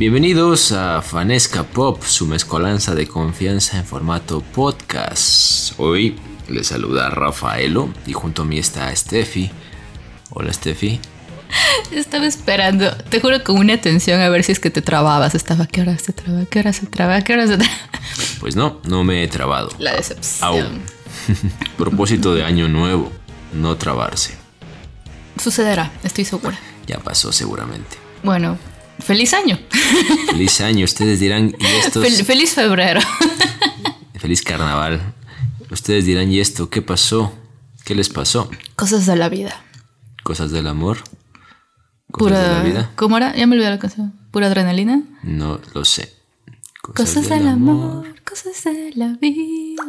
Bienvenidos a Fanesca Pop, su mezcolanza de confianza en formato podcast. Hoy les saluda Rafaelo y junto a mí está Steffi. Hola Steffi. Estaba esperando, te juro con una atención a ver si es que te trababas. Estaba, ¿qué hora se traba? ¿Qué hora se traba? ¿Qué hora se traba? Pues no, no me he trabado. La decepción. Aún. Propósito de año nuevo, no trabarse. Sucederá, estoy segura. Ya pasó seguramente. Bueno, feliz año. Feliz año, ustedes dirán, ¿y estos? Fel- feliz febrero. Feliz carnaval. Ustedes dirán, ¿y esto qué pasó? ¿Qué les pasó? Cosas de la vida. ¿Cosas del amor? ¿Cosas de la Pura. vida? ¿Cómo era? Ya me olvidé la canción. ¿Pura adrenalina? No lo sé. Cosas del amor, cosas de la vida.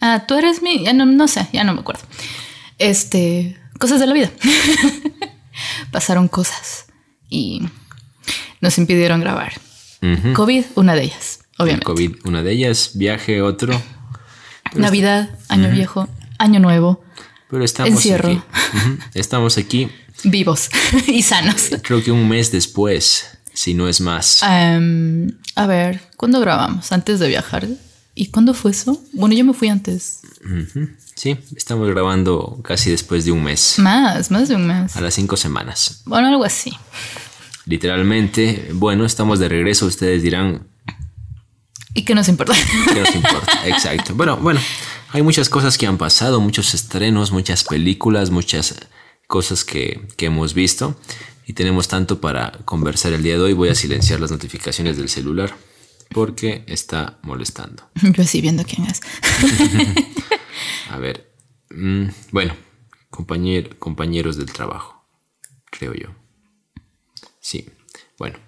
Ah, tú eres mi. Ya no, no sé, ya no me acuerdo. Este. Cosas de la vida. Pasaron cosas y nos impidieron grabar. COVID, una de ellas, El obviamente. COVID, una de ellas, viaje, otro. Navidad, Año Viejo, Año Nuevo, Pero estamos Encierro. aquí. Estamos aquí, vivos y sanos. creo que un mes después, si no es más. Em, a ver, ¿cuándo grabamos? Antes de viajar. ¿Y cuándo fue eso? Bueno, yo me fui antes. Sí, estamos grabando casi después de un mes, Más, más de un mes. a las cinco semanas. Bueno, algo así. Literalmente, bueno, estamos de regreso. Ustedes dirán, ¿Y qué nos importa? ¿qué nos importa? Exacto. Bueno, bueno, hay muchas cosas que han pasado, muchos estrenos, muchas películas, muchas cosas que, que hemos visto. Y tenemos tanto para conversar el día de hoy. Voy a silenciar las notificaciones del celular porque está molestando. Yo así viendo quién es. A ver. mm, bueno, compañer- compañeros del trabajo, creo yo. Sí, bueno.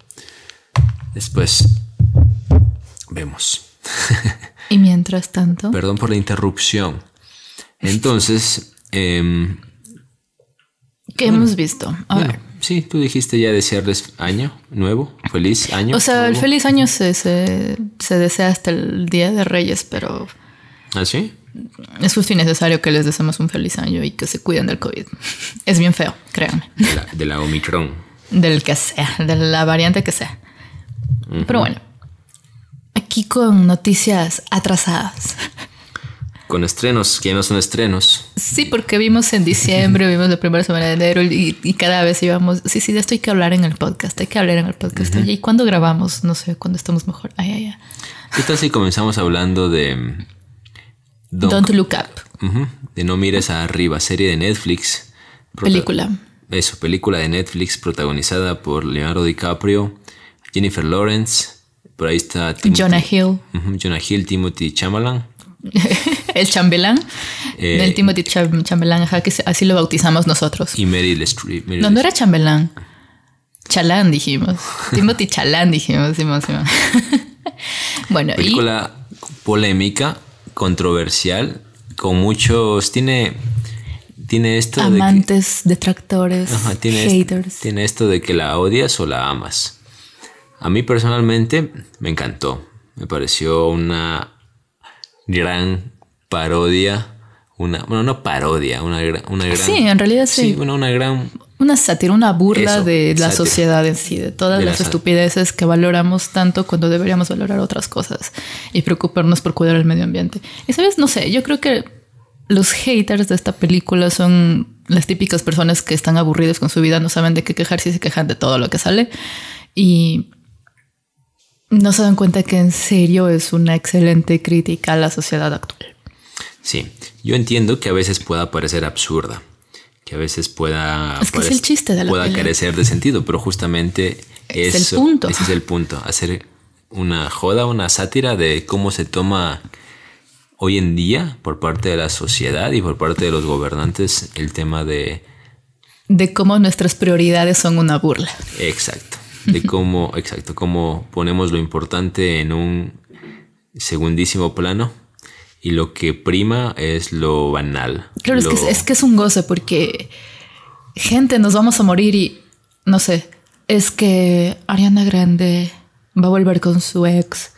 Después vemos. Y mientras tanto, Perdón por la interrupción. Entonces, em, ¿qué hemos visto? A bueno, ver. sí, tú dijiste ya desearles año nuevo, feliz año. O sea, el feliz año se, se, se desea hasta el Día de Reyes, pero ¿Ah, sí? es justo y necesario que les deseemos un feliz año y que se cuiden del COVID. Es bien feo, créanme. De la, de la Omicron. Del que sea, de la variante que sea. Pero bueno, aquí con noticias atrasadas. Con estrenos que no son estrenos. Sí, porque vimos en diciembre, vimos la primera semana de enero y, y cada vez íbamos, sí, sí, de esto hay que hablar en el podcast, hay que hablar en el podcast. Oye, ¿y cuándo grabamos? No sé, cuándo estamos mejor. Ay, ay, ay. ¿Qué tal si comenzamos hablando de... mm? Don't Look Up, De No mires arriba, serie de Netflix. Prota- película. Eso, película de Netflix protagonizada por Leonardo DiCaprio, Jennifer Lawrence, por ahí está Timothy- Jonah Hill, Jonah Hill, Timothy Chalamet, el chambelán, Eh, del Timothy Cham- Chambelán, ajá, que así lo bautizamos nosotros. y Meryl Streep. Meryl No, no era chambelán. Chalán dijimos. Timothy Chalán dijimos, Simón, Simón. bueno, y Película polémica, controversial, con muchos... Tiene, tiene esto de que... amantes, detractores, Ajá, tiene, est- haters. tiene esto de que la odias o la amas. A mí personalmente me encantó. Me pareció una gran parodia. Una, bueno, no parodia, una, una gran. Sí, en realidad sí. bueno, una gran. Una sátira, una burla Eso, de la sátira. sociedad en sí, de todas De las estupideces que valoramos tanto cuando deberíamos valorar otras cosas y preocuparnos por cuidar el medio ambiente. Y sabes, no sé, yo creo que los haters de esta película son las típicas personas que están aburridos con su vida, no saben de qué quejarse y se quejan de todo lo que sale y no se dan cuenta que en serio es una excelente crítica a la sociedad actual. Sí, yo entiendo que a veces pueda parecer absurda. Que a veces pueda. Es que es el chiste de la Pueda carecer de sentido, pero justamente. Es el eso- punto. Ese es el punto. Hacer una joda, una sátira de cómo se toma hoy en día por parte de la sociedad y por parte de los gobernantes el tema de De cómo nuestras prioridades son una burla. exacto de cómo exacto cómo ponemos lo importante en un segundísimo plano y lo que prima es lo banal Claro, es que, es que es un goce porque gente nos vamos a morir y no sé, es que Ariana Grande va a volver con su ex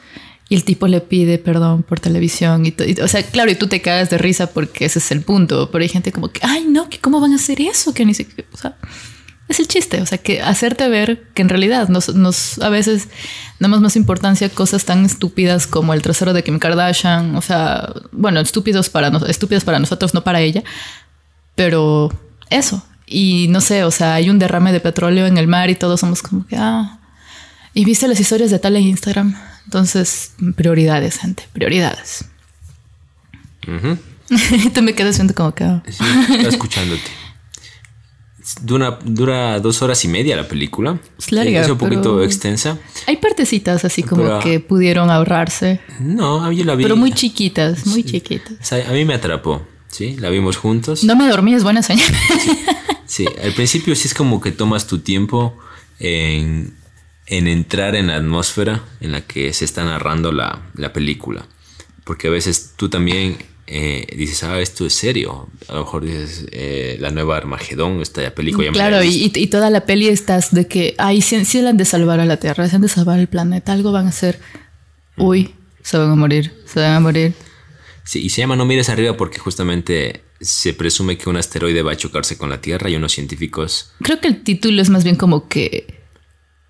y el tipo le pide perdón por televisión y, o sea, claro, y tú te cagas de risa porque ese es el punto, pero hay gente como que, ay, no, que cómo van a hacer eso, que ni siquiera, o sea, es el chiste, o sea, que hacerte ver que en realidad nos, nos a veces damos más importancia a cosas tan estúpidas como el trasero de Kim Kardashian, o sea, bueno, estúpidos para, estúpidos para nosotros, no para ella, pero eso. Y no sé, o sea, hay un derrame de petróleo en el mar y todos somos como que, ah, y viste las historias de tal en Instagram. Entonces, prioridades, gente, prioridades. Tú me quedas viendo como que... Ah. Sí, escuchándote. Dura, dura dos horas y media la película. Es larga. Es un poquito extensa. Hay partecitas así como que pudieron ahorrarse. No, yo la vi. Pero muy chiquitas, muy chiquitas. a mí me atrapó, ¿sí? La vimos juntos. No me dormí, es buena señal. Sí, al principio sí es como que tomas tu tiempo en, entrar en la atmósfera en la que se está narrando la, la película. Porque a veces tú también eh, dices, ah, esto es serio. A lo mejor dices, eh, la nueva Armagedón, esta película. claro, y, y, toda la peli estás de que, ay, si sí, han de salvar a la Tierra, si han de salvar el planeta, algo van a hacer. Uy, se van a morir, se van a morir. Sí, y se llama No mires arriba porque justamente se presume que un asteroide va a chocarse con la Tierra y unos científicos... Creo que el título es más bien como que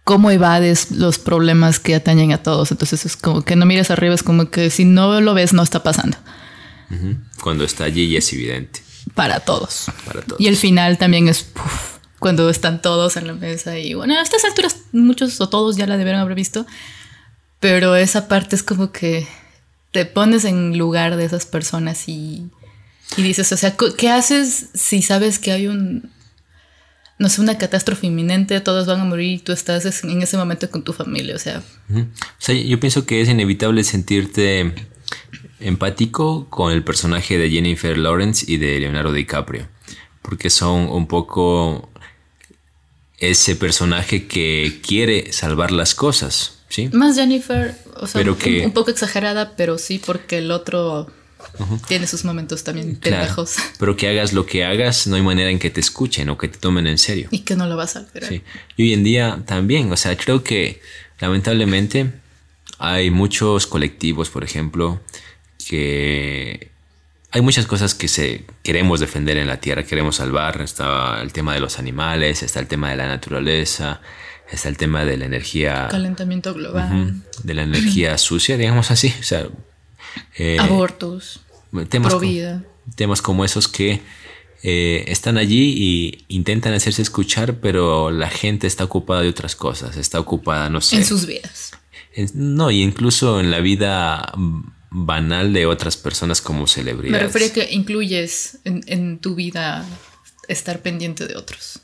cómo evades los problemas que atañen a todos. Entonces es como que no mires arriba, es como que si no lo ves no está pasando. Cuando está allí y es evidente. Para todos. Y el final también es cuando están todos en la mesa y bueno, a estas alturas muchos o todos ya la debieron haber visto, pero esa parte es como que te pones en lugar de esas personas y, y dices, o sea, ¿qué haces si sabes que hay un, no sé, una catástrofe inminente, todos van a morir y tú estás en ese momento con tu familia, o sea. O sea, yo pienso que es inevitable sentirte empático con el personaje de Jennifer Lawrence y de Leonardo DiCaprio, porque son un poco ese personaje que quiere salvar las cosas, ¿sí? Más Jennifer, o sea, un, poco exagerada, pero sí porque el otro tiene sus momentos también pendejos. pero que hagas lo que hagas, no hay manera en que te escuchen o que te tomen en serio. Y que no lo vas a ver. Sí. Y hoy en día también, o sea, creo que lamentablemente hay muchos colectivos, por ejemplo, que hay muchas cosas que se queremos defender en la tierra, queremos salvar. Está el tema de los animales, está el tema de la naturaleza, está el tema de la energía. Calentamiento global. de la energía sucia, digamos así. O sea, eh, Abortos. Temas, vida. temas como esos que eh, están allí y intentan hacerse escuchar, pero la gente está ocupada de otras cosas. Está ocupada, no sé. En sus vidas. no, y incluso en la vida banal de otras personas como celebridades. Me refiero a que incluyes en, tu vida estar pendiente de otros.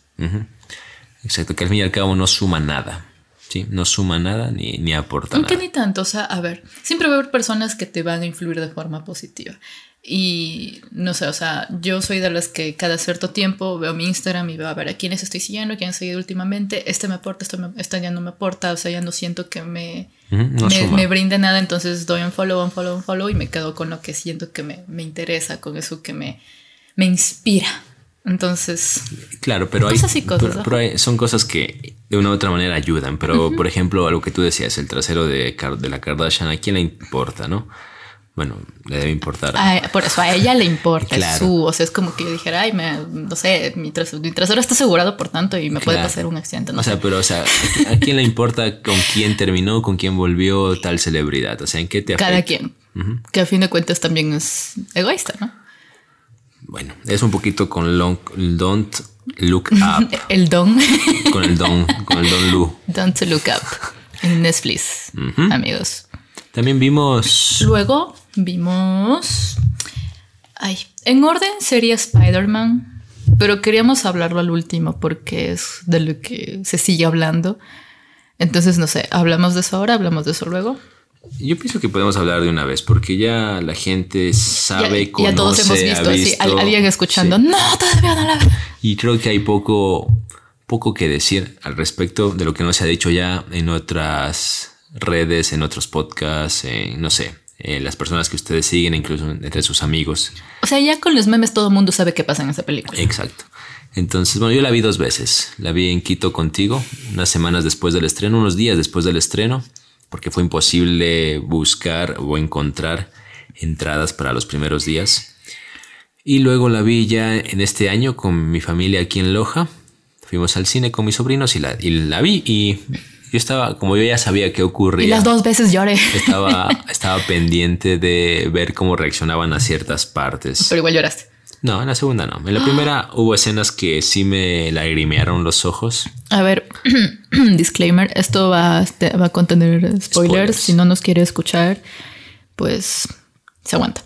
Exacto, que al fin y al cabo no suma nada. ¿Sí? No suma nada ni, ni aporta Aunque nada. ni tanto, o sea, a ver, siempre va a haber personas que te van a influir de forma positiva. Y no sé, o sea, yo soy de las que cada cierto tiempo veo mi Instagram y veo a ver a quiénes estoy siguiendo, quién he seguido últimamente. Este me aporta, esto, me, ya no me aporta, o sea, ya no siento que me, me, brinde nada. Entonces doy un follow, un follow, un follow y me quedo con lo que siento que me, me interesa, con eso que me, me inspira. Entonces. Claro, pero, hay, pero, son cosas que de una u otra manera ayudan. Pero, por ejemplo, algo que tú decías, el trasero de, de la Kardashian, ¿a quién le importa, no? bueno, le debe importar. por eso a ella le importa, es su, o sea, es como que yo dijera, ay, me, no sé, mi, trasero está asegurado por tanto y me puede pasar un accidente. o sea, pero, o sea, ¿a quién le importa con quién terminó, con quién volvió tal celebridad? O sea, ¿en qué te afecta? Cada quien. Que a fin de cuentas también es egoísta, ¿no? Bueno, es un poquito con long, Don't Look Up. el Don. con el Don, con el Don Lu. Don't Look Up. En Netflix, amigos. También vimos. Luego vimos. Ay, en orden sería Spider-Man, pero queríamos hablarlo al último porque es de lo que se sigue hablando. Entonces, no sé, ¿hablamos de eso ahora? ¿Hablamos de eso luego? Yo pienso que podemos hablar de una vez porque ya la gente sabe, ya, ya todos hemos visto, así, alguien escuchando, no, todavía no la Y creo que hay poco, poco que decir al respecto de lo que no se ha dicho ya en otras redes, en otros podcasts, no sé, las personas que ustedes siguen, incluso entre sus amigos. O sea, ya con los memes todo el mundo sabe qué pasa en esa película. Exacto. Entonces, bueno, yo la vi dos veces. La vi en Quito contigo, unas semanas después del estreno, unos días después del estreno, porque fue imposible buscar o encontrar entradas para los primeros días. Y luego la vi ya en este año con mi familia aquí en Loja. Fuimos al cine con mis sobrinos y la, y la vi y yo estaba, como yo ya sabía qué ocurría. Y las dos veces lloré. Estaba, estaba pendiente de ver cómo reaccionaban a ciertas partes. Pero igual lloraste. No, en la segunda no. En la primera hubo escenas que sí me lagrimearon los ojos. A ver, disclaimer, esto va, este, va a contener spoilers. Spoilers. Si no nos quiere escuchar, pues se aguanta.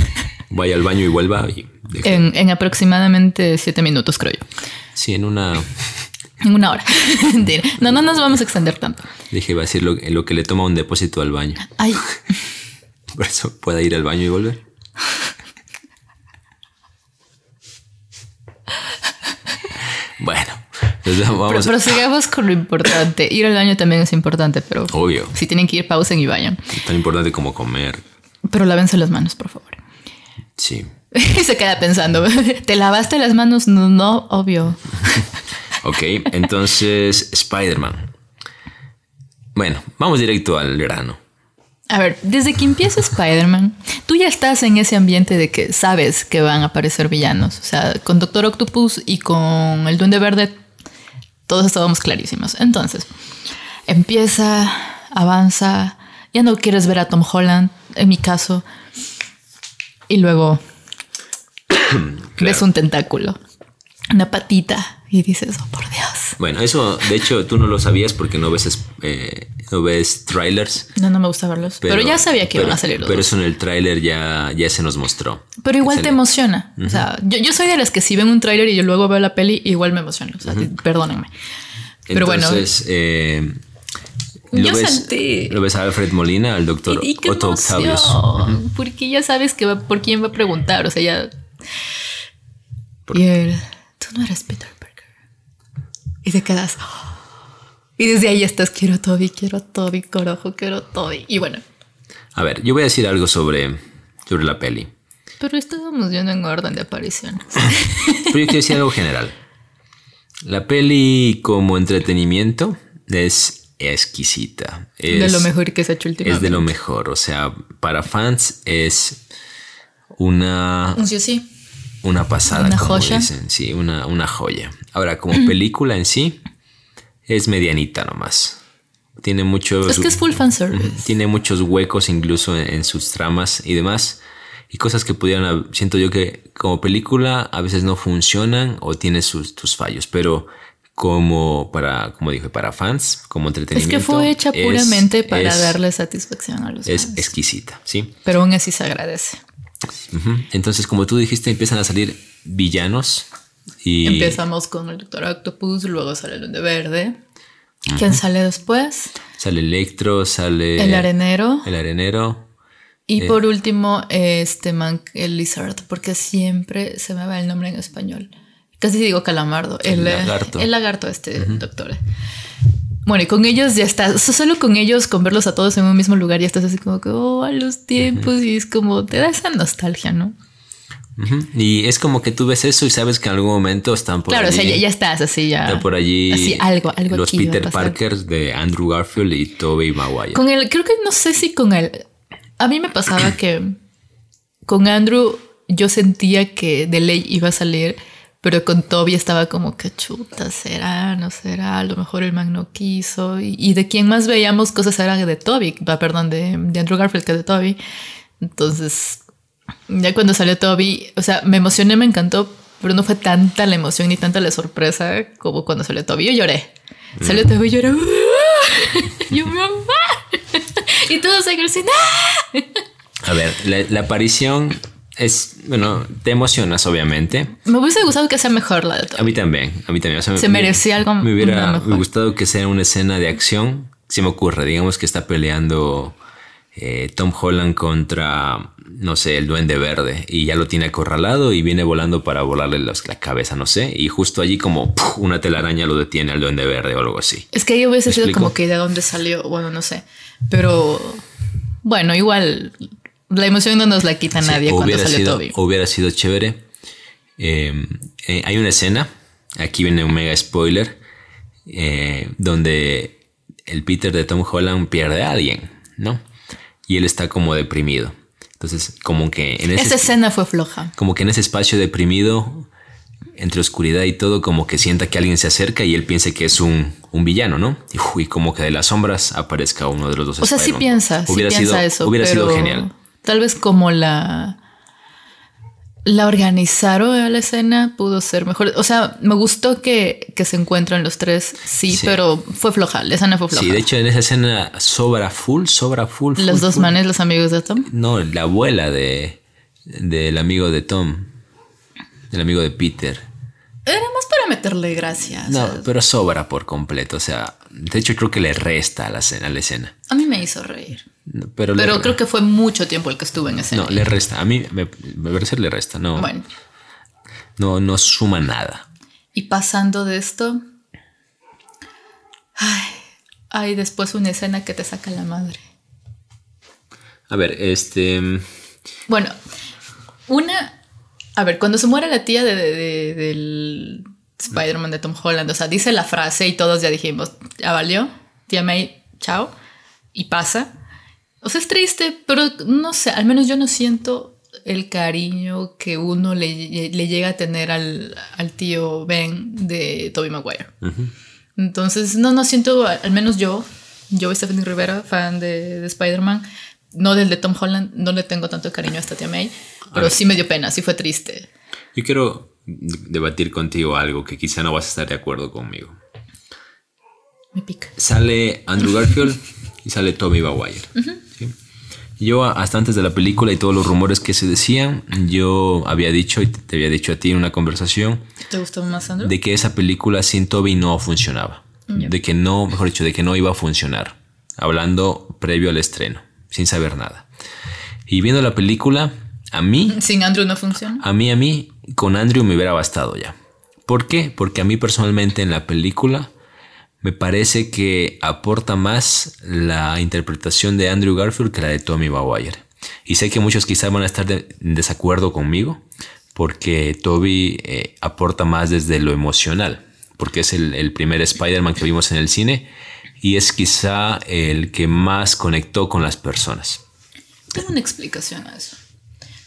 Vaya al baño y vuelva y En, en aproximadamente siete minutos, creo yo. Sí, en una... En una hora. No, no nos vamos a extender tanto. Dije, iba a decir lo, lo que le toma un depósito al baño. Ay, Por eso pueda ir al baño y volver. Bueno, entonces vamos a... pero sigamos con lo importante. Ir al baño también es importante, pero Obvio, si tienen que ir, pausen y vayan. tan importante como comer. Pero lávense las manos, por favor. Sí. Y se queda pensando, ¿te lavaste las manos? No, no, obvio. Ok, entonces Spider-Man. Bueno, vamos directo al grano. A ver, desde que empieza Spider-Man, tú ya estás en ese ambiente de que sabes que van a aparecer villanos. O sea, con Doctor Octopus y con el Duende Verde, todos estábamos clarísimos. Entonces, empieza, avanza, ya no quieres ver a Tom Holland, en mi caso, y luego ves un tentáculo, una patita, y dices, oh por Dios. Bueno, eso de hecho tú no lo sabías porque no ves, es- eh, no ves trailers. No, no me gusta verlos. Pero, ya sabía que pero- iban a salir los Pero dos. eso en el tráiler ya, ya se nos mostró. Pero igual te emociona. O sea, yo, yo soy de las que si ven un tráiler y yo luego veo la peli, igual me emociona. O sea, perdónenme. Pero bueno. Entonces, eh, lo, Yo ves, sentí- lo ves a Alfred Molina, al doctor Y, y qué Otto Octavius. Porque ya sabes que va, por quién va a preguntar. O sea, ya. Por- Y él, tú no eres Peter. Y te quedas. "Oh". Y desde ahí estás, quiero Toby, quiero Toby, corojo, quiero Toby. Y bueno, A ver, yo voy a decir algo sobre, sobre la peli. pero estábamos yendo en orden de apariciones. Pero yo quiero decir algo general. La peli como entretenimiento es exquisita. Es, de lo mejor que se ha hecho últimamente. Es de lo mejor. O sea, para fans es una, Sí, sí. Una pasada, Una como joya. dicen. Sí, una, una joya. Ahora, como película en sí, es medianita nomás. Tiene muchos... Es que es full fanservice. Tiene muchos huecos incluso en, en sus tramas y demás. Y cosas que pudieran, siento yo que como película a veces no funcionan o tiene sus, sus fallos, pero como para, como dije, para fans, como Es entretenimiento. que fue hecha es- puramente para es- darle satisfacción a los Es fans. exquisita, ¿sí? Pero aún así se agradece. Entonces, como tú dijiste, empiezan a salir villanos y Empezamos con el Doctor Octopus, luego sale el Duende Verde. ¿Quién sale después? sale Electro, sale El arenero. el arenero. Y por último, este man, el Lizard, porque siempre se me va el nombre en español. Casi digo calamardo. El, El lagarto. El lagarto, este doctor. Bueno, y con ellos ya está. so- Solo con ellos, con verlos a todos en un mismo lugar, ya estás así como que, oh, a los tiempos. Y es como, te da esa nostalgia, ¿no? Y es como que tú ves eso y sabes que en algún momento están por claro, allí. o sea, ya, ya estás así, ya. Está por allí Así, algo, algo los aquí Peter. Parkers de Andrew Garfield y Tobey Maguire. Con el, creo que no sé si con el. A mí me pasaba que con Andrew yo sentía que de ley iba a salir, pero con Toby estaba como que chuta, será, no será, a lo mejor el man no quiso. Y, y de quien más veíamos cosas era de Toby, ah, perdón, de, de Andrew Garfield que de Toby. Entonces, ya cuando salió Toby, o sea, me emocioné, me encantó, pero no fue tanta la emoción ni tanta la sorpresa como cuando salió Toby. Yo lloré. Salió Toby y lloré. Yo, mi mamá. Y todos cine. ¡ah! A ver, la, la aparición es, bueno, te emocionas obviamente. Me hubiese gustado que sea mejor la de A Toby. mí también, a mí también. O sea, Se me- merecía algo Me hubiera mejor. me gustado que sea una escena de acción. Se me ocurre, digamos que está peleando eh, Tom Holland contra, no sé, el Duende Verde y ya lo tiene acorralado y viene volando para volarle los- la cabeza, no sé. Y justo allí como ¡puf! una telaraña lo detiene al Duende Verde o algo así. Es que ahí hubiese ¿Me sido explico? como que de dónde salió. Bueno, no sé. Pero bueno, igual la emoción no nos la quita Sí, nadie cuando sale sido, Toby. Hubiera sido chévere. Eh, eh, hay una escena, aquí viene un mega spoiler, eh, donde el Peter de Tom Holland pierde a alguien, ¿no? Y él está como deprimido. Entonces, como que en ese, Esa escena fue floja. como que en ese espacio deprimido entre oscuridad y todo, como que sienta que alguien se acerca y él piense que es un, un villano, ¿no? Y, como que de las sombras aparezca uno de los dos. O sea, sí piensa, sí Hubiera piensa sido, eso. Hubiera sido genial. Tal vez como la. La organizaron a la escena pudo ser mejor. O sea, me gustó que, que se encuentran los tres, sí, Sí. pero fue floja. La escena fue floja. Sí, de hecho en esa escena sobra full, sobra full. full, los dos full. manes, los amigos de Tom. No, la abuela de del amigo de Tom, del amigo de Peter. Era más para meterle gracia. No, pero sobra por completo. O sea, de hecho creo que le resta a la escena. A la escena. a mí me hizo reír. Pero, creo que fue mucho tiempo el que estuve en escena. no, le resta. A mí me, me parece que le resta. No, Bueno, no, no suma nada. y pasando de esto. Ay, hay después una escena que te saca la madre. A ver, este. Bueno, una. A ver, cuando se muere la tía de, de- de- del Spider-Man de Tom Holland, o sea, dice la frase y todos ya dijimos, ya valió, tía May, chao, y pasa. O sea, es triste, pero no sé, al menos yo no siento el cariño que uno le, le llega a tener al, al tío Ben de Tobey Maguire. Entonces, no, no siento, al menos yo, yo, Stephanie Rivera, fan de, de Spider-Man, no del de Tom Holland, no le tengo tanto cariño a esta tía May, pero sí me dio pena, sí fue triste. Yo quiero debatir contigo algo que quizá no vas a estar de acuerdo conmigo. Me pica. Sale Andrew Garfield y sale Tommy Maguire. Yo hasta antes de la película y todos los rumores que se decían, yo había dicho y te había dicho a ti en una conversación ¿Te gustó más, Andrew? de que esa película sin Toby no funcionaba. De que no, mejor dicho, de que no iba a funcionar. Hablando previo al estreno, sin saber nada. Y viendo la película, a mí Sin Andrew no funciona. a mí, a mí, con Andrew me hubiera bastado ya. ¿Por qué? Porque a mí personalmente en la película me parece que aporta más la interpretación de Andrew Garfield que la de Tommy Maguire. Y sé que muchos quizás van a estar de- en desacuerdo conmigo porque Toby eh, aporta más desde lo emocional, porque es el, el primer Spider-Man que vimos en el cine y es quizá el que más conectó con las personas. Tengo una explicación a eso.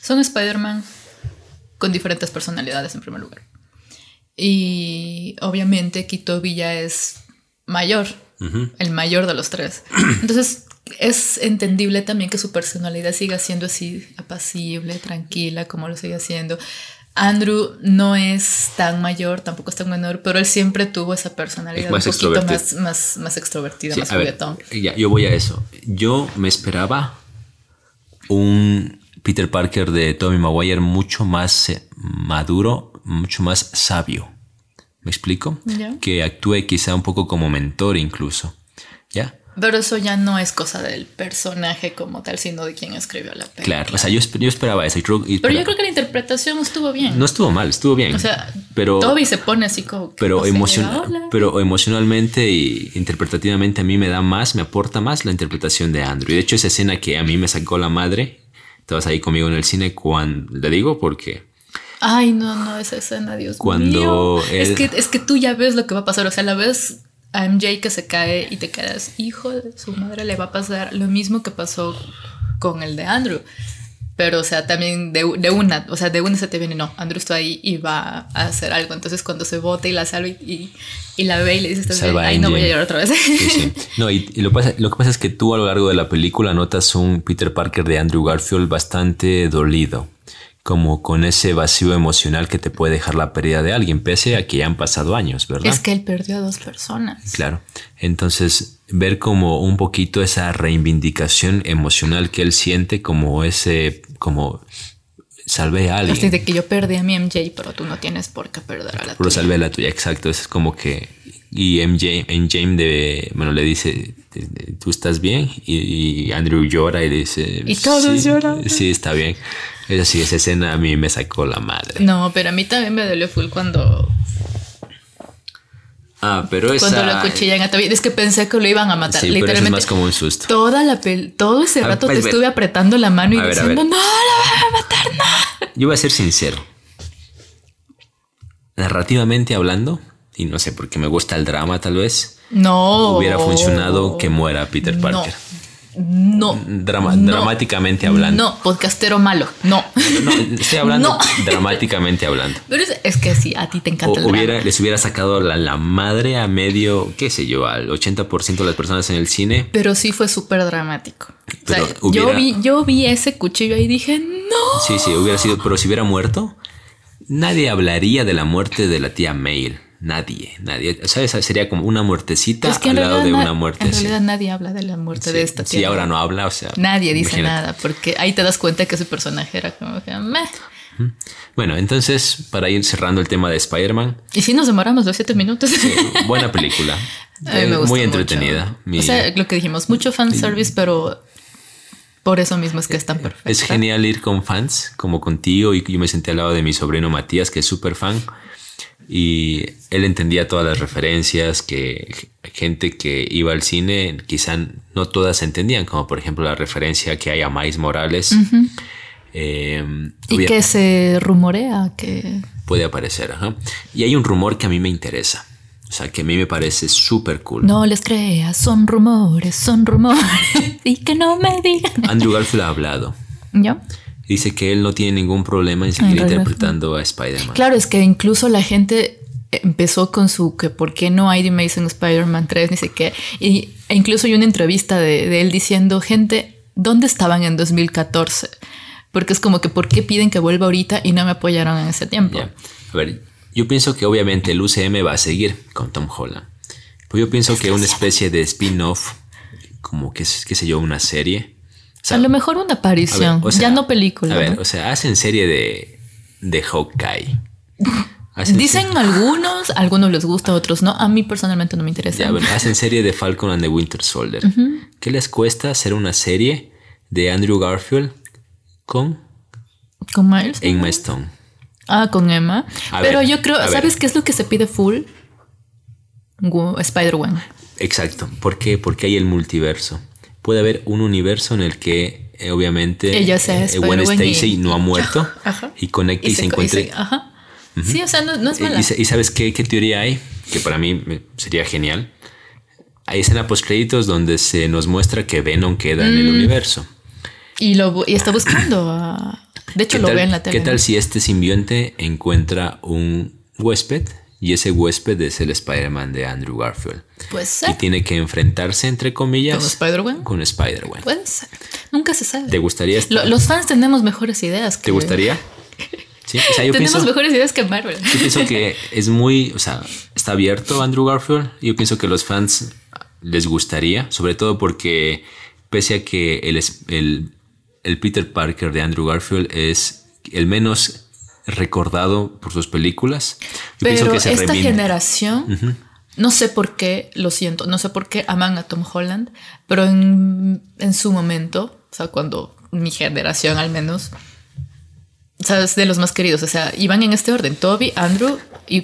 Son Spider-Man con diferentes personalidades en primer lugar. Y obviamente Kitobi ya es mayor, el mayor de los tres. Entonces es entendible también que su personalidad siga siendo así apacible, tranquila, como lo sigue haciendo. Andrew no es tan mayor, tampoco es tan menor, pero él siempre tuvo esa personalidad Es más un poquito más, más, más extrovertida, Sí, más ver, juguetón. ya, yo voy a eso. Yo me esperaba un Peter Parker de Tommy Maguire mucho más eh, maduro, mucho más sabio. ¿Me explico? Que actúe quizá un poco como mentor incluso. ¿Ya? Pero eso ya no es cosa del personaje como tal, sino de quien escribió la película. Claro. O sea, yo, esp- yo esperaba eso. Pero yo creo que la interpretación estuvo bien. No estuvo mal, estuvo bien. o sea, pero, Toby se pone así como... que pero, no emociona- pero emocionalmente y interpretativamente a mí me da más, me aporta más la interpretación de Andrew. Y de hecho esa escena que a mí me sacó la madre, estabas ahí conmigo en el cine cuando, le digo porque Ay, no, no, esa escena, Dios Cuando mío. él- Es, que, es que tú ya ves lo que va a pasar. O sea, la ves a MJ que se cae y te quedas, hijo de su madre, le va a pasar lo mismo que pasó con el de Andrew. Pero, o sea, también de, de una, o sea, de una se te viene, no, Andrew está ahí y va a hacer algo. Entonces, cuando se bota y la salva y, y, y la ve y le dice, "Estás bien". Salva a ay, no voy a llorar otra vez. Sí, sí. No, y, y lo, pasa- lo que pasa es que tú a lo largo de la película notas un Peter Parker de Andrew Garfield bastante dolido, como con ese vacío emocional que te puede dejar la pérdida de alguien, pese a que ya han pasado años, ¿verdad? es que él perdió a dos personas. Claro. Entonces, ver como un poquito esa reivindicación emocional que él siente, como ese, como salvé a Así alguien. de que yo perdí a mi MJ, pero tú no tienes por qué perder a la Pero tuya. salvé a la tuya, exacto. Es como que. Y MJ, James de, bueno, le dice, ¿tú estás bien? Y, y Andrew llora y le dice... Y todos "Sí, lloran. Sí, está bien. Es así, esa escena a mí me sacó la madre. No, pero a mí también me dolió full cuando, Ah, pero esa... cuando lo acuchillan a Toby. Es que pensé que lo iban a matar. Sí, pero eso es Literalmente. más como un susto. Toda la pel todo ese A rato ver, te ver. estuve apretando la mano y A diciendo, ver. no, la van a matar, no. Yo voy a ser sincero. Narrativamente hablando, y no sé, porque me gusta el drama tal vez, No. hubiera funcionado que muera Peter. Parker. No. Drama- no, dramáticamente hablando. No, podcastero malo. No. No, estoy hablando No. dramáticamente hablando. Pero es, es que sí, a ti te O encanta el hubiera, drama. les hubiera sacado la, la madre a medio, qué sé yo, al 80% de las personas en el cine. Pero sí fue súper dramático. O sea, Pero hubiera- yo, vi, yo vi ese cuchillo y dije, no. Sí, sí, hubiera sido, pero si hubiera muerto, nadie hablaría de la muerte de la tía Mail. Nadie, nadie. ¿Sabes? Sería como una muertecita Es que al lado de una na- muerte. en sí. realidad nadie habla de la muerte de Sí, esta sí, tía. ahora no habla, o sea. Nadie dice imagínate. nada, porque ahí te das cuenta que ese personaje era como que meh. Bueno, entonces, para ir cerrando el tema de Spider-Man, Y si nos demoramos los siete minutos. buena película. Eh, Muy entretenida. Mi- O sea, lo que dijimos, mucho fanservice, pero por eso mismo es que es tan perfecta. Es genial ir con fans, como contigo, y yo me senté al lado de mi sobrino Matías, que es súper fan, y él entendía todas las referencias que gente que iba al cine, quizá no todas entendían, como por ejemplo la referencia que hay a Miles Morales. Eh, Y que se rumorea que... puede aparecer. ajá. Y hay un rumor que a mí me interesa, o sea, que a mí me parece súper cool. No les creas, son rumores, son rumores. y que no me digan. Andrew Garfield ha hablado. ¿Ya? Dice que él no tiene ningún problema en seguir interpretando a Spider-Man. Claro, es que incluso la gente empezó con su que por qué no hay The Amazing Spider-Man 3, ni sé qué. Y, e incluso hay una entrevista de, de él diciendo, gente, ¿dónde estaban en 2014? Porque es como que, ¿por qué piden que vuelva ahorita y no me apoyaron en ese tiempo? A ver, yo pienso que obviamente el UCM va a seguir con Tom Holland. Pero yo pienso que una especie de spin-off, como que, qué sé yo, una serie. Sea, a lo mejor una ver, aparición, o sea, ya no película. A ver, ¿no? o sea, hacen serie de, de Hawkeye. Hacen Dicen algunos, a algunos les gusta, a otros no. A mí personalmente no me interesa. ya, bueno, hacen serie de Falcon and the Winter Soldier. ¿Qué les cuesta hacer una serie de Andrew Garfield con ¿Con Miles? Emma Stone? Ah, con Emma. A Pero ver, yo creo, ver. ¿sabes qué es lo que se pide full? Spider-Man. Exacto. ¿Por qué? Porque hay el multiverso. Puede haber un universo en el que eh, obviamente Ella eh, Gwen y- Stacy no ha muerto Ajá. y conecta y, se, co- encuentre. ajá. Sí, o sea, no, no es mala. y, sa- y sabes qué, qué teoría hay? Que para mí me- sería genial. Hay escena post créditos donde se nos muestra que Venom queda en el Mm. universo. Y, lo, y está buscando a... De hecho, ¿Qué lo tal, ve en la tele. ¿Qué tal si este simbionte encuentra un huésped y ese huésped es el Spider-Man de Andrew Garfield? Puede Y ser. tiene que enfrentarse, entre comillas, ¿Con Spider-Man? Con Spider-Man. Puede ser. Nunca se sabe. ¿Te gustaría estar- Lo- los fans tenemos mejores ideas. Que, ¿Te gustaría? Sí, o sea, yo Tenemos pienso, mejores ideas que Marvel. yo pienso que es muy, o sea, está abierto Andrew Garfield. Yo pienso que los fans les gustaría, sobre todo porque pese a que el, el, el Peter Parker de Andrew Garfield es el menos recordado por sus películas, yo Pero que se esta generación, no sé por qué, lo siento, no sé por qué aman a Tom Holland, pero en, en su momento, o sea, cuando mi generación al menos, sabes, de los más queridos, o sea, iban en este orden, Toby, Andrew y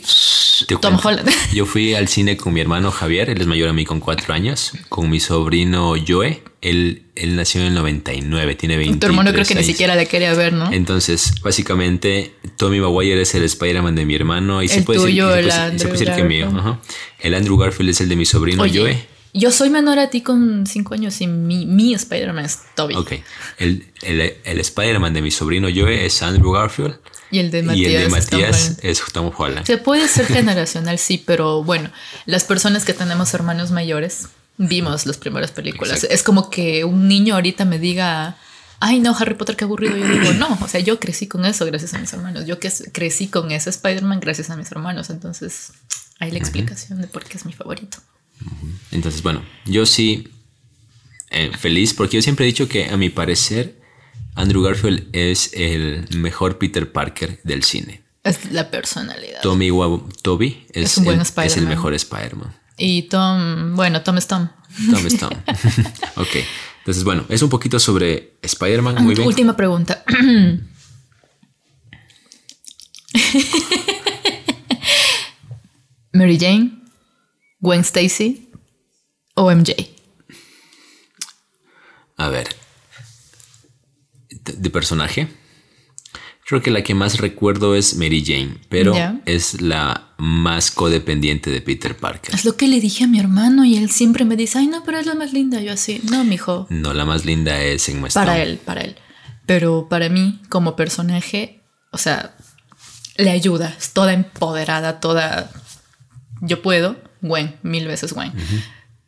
Tom cuento. Holland. Yo fui al cine con mi hermano Javier, él es mayor a mí con cuatro años, con mi sobrino Joe, él, él nació en el 99, tiene 20 tu hermano creo que ni siquiera le quería ver, ¿no? Entonces, básicamente, Tommy Maguire es el Spider-Man de mi hermano y se El puede decir, tuyo, y se el puede- se Andrew puede decir que mío. Ajá. El Andrew Garfield es el de mi sobrino Oye, Joe. Yo soy menor a ti con cinco años y mi, mi Spider-Man es Toby. Ok. El, el, el Spider-Man de mi sobrino Joe es Andrew Garfield. Y el de Matías. y el de es Tom Matías Holland. es Tom Holland. Se puede ser generacional, sí, pero bueno, las personas que tenemos hermanos mayores vimos las primeras películas. Exacto. Es como que un niño ahorita me diga, ay no, Harry Potter, qué aburrido. Yo digo, no, o sea, yo crecí con eso gracias a mis hermanos. Yo crecí con ese Spider-Man gracias a mis hermanos. Entonces, hay la explicación de por qué es mi favorito. Entonces, bueno, yo sí eh, feliz porque yo siempre he dicho que a mi parecer Andrew Garfield es el mejor Peter Parker del cine. Es la personalidad. Tommy Wa- Toby es, Es un buen el, es el Spider-Man. mejor Spider-Man. Y Tom, bueno, Tom es Tom. Tom es Tom. ok. Entonces, bueno, es un poquito sobre Spider-Man. Muy bien. Última pregunta. Mary Jane, Gwen Stacy o MJ. A ver. De personaje. Creo que la que más recuerdo es Mary Jane, pero es la más codependiente de Peter Parker. Es lo que le dije a mi hermano y él siempre me dice, ay, no, pero es la más linda. Yo así, no, mijo, No, la más linda es Emma Stone. para él, para él. Pero para mí, como personaje, o sea, le ayuda, es toda empoderada, toda... Yo puedo, Gwen, mil veces Gwen.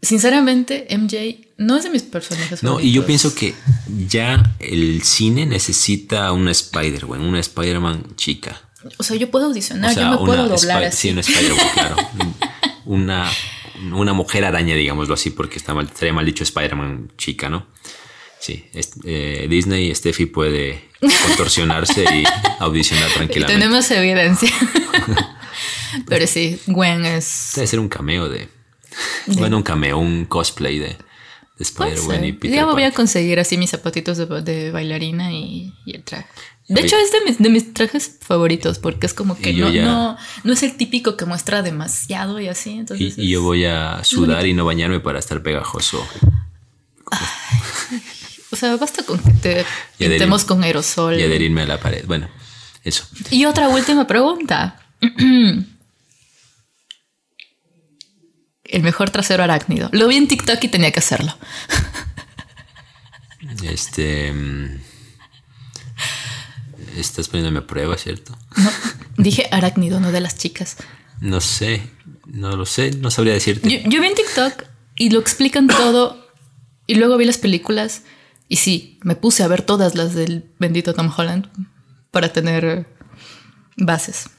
Sinceramente, MJ no es de mis personajes No, favoritos. y yo pienso que ya el cine necesita una Spider-Man, una Spider-Man chica. O sea, yo puedo audicionar, o sea, yo me puedo doblar así. Sí, una Spider-Man, claro. Una, una mujer araña, digámoslo así, porque está mal, estaría mal dicho Spider-Man chica, ¿no? Sí, eh, Disney, Steffi puede contorsionarse y audicionar tranquilamente. Tenemos evidencia. Pero sí, Gwen es... Debe ser un cameo de... Bueno, un cameo, un cosplay de, de Spider-Man y. Peter Ya me voy a conseguir así mis zapatitos de, de bailarina y, y el traje. De hecho, es de mis, de mis trajes favoritos porque es como que no, ya- no, no es el típico que muestra demasiado y así. Entonces Y, y yo voy a sudar y no bañarme para estar pegajoso. O sea, basta con que te pintemos con aerosol. y adherirme a la pared. Bueno, eso. Y otra última pregunta. El mejor trasero arácnido. Lo vi en TikTok y tenía que hacerlo. Este. mm, Estás poniéndome a prueba, ¿cierto? No, dije arácnido, no de las chicas. No sé, no lo sé, no sabría decirte. Yo, yo vi en TikTok y lo explican todo. Y luego vi las películas. Y sí, me puse a ver todas las del bendito Tom Holland para tener bases.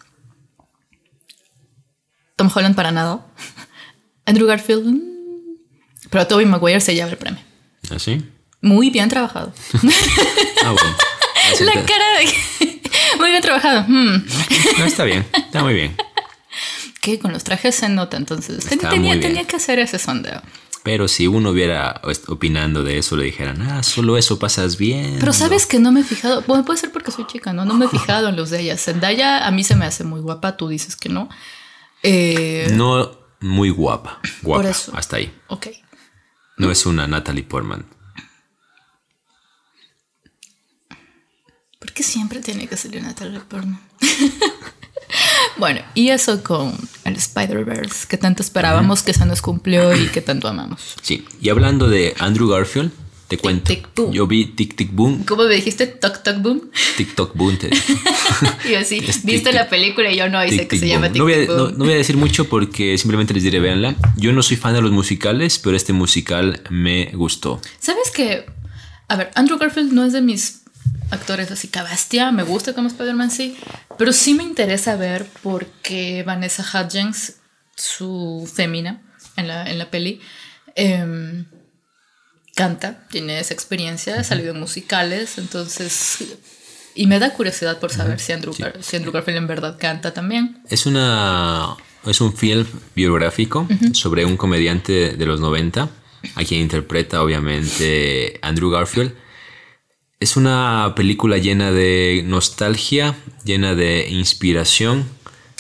Tom Holland para nada. Andrew Garfield. mm, Pero Tobey Maguire se lleva el premio. ¿Así? Muy bien trabajado. Ah, bueno. La cara de. Muy bien trabajado. Hmm. No, está bien, está muy bien. Que con los trajes se nota, entonces. ten- tenía, que hacer ese sondeo. Pero si uno hubiera opinando de eso, le dijeran, ah, solo eso pasas bien. Pero sabes que no me he fijado. Bueno, puede ser porque soy chica, ¿no? No me he fijado en los de ella. Zendaya a mí se me hace muy guapa, tú dices que no. Eh, No muy guapa. Guapa. Por eso. Hasta ahí. Ok. No es una Natalie Portman. ¿Por qué siempre tiene que salir Natalie Portman? bueno, y eso con el Spider-Verse, que tanto esperábamos, que se nos cumplió y que tanto amamos. Sí. Y hablando de Andrew Garfield, te cuento. Tic, boom. Yo vi Tic Tic Boom. ¿Cómo me dijiste? Toc Toc Boom. TikTok Boom. te- Y yo así, Es ¿viste tic, la tic. película? Y yo no, Tic, que tic, se llama. Tic no, voy a, Tic no, Boom. no voy a decir mucho porque simplemente les diré, véanla. Yo no soy fan de los musicales, pero este musical me gustó. ¿Sabes que A ver, Andrew Garfield no es de mis actores así que bestia, me gusta como Spider-Man, sí, pero sí me interesa ver porque Vanessa Hudgens, su fémina en la, en la peli, em, canta, tiene esa experiencia, ha salido en musicales, entonces... Y me da curiosidad por saber si, Andrew, si Andrew Garfield en verdad canta también. Es una es un film biográfico sobre un comediante de los 90, a quien interpreta obviamente Andrew Garfield. Es una película llena de nostalgia, llena de inspiración,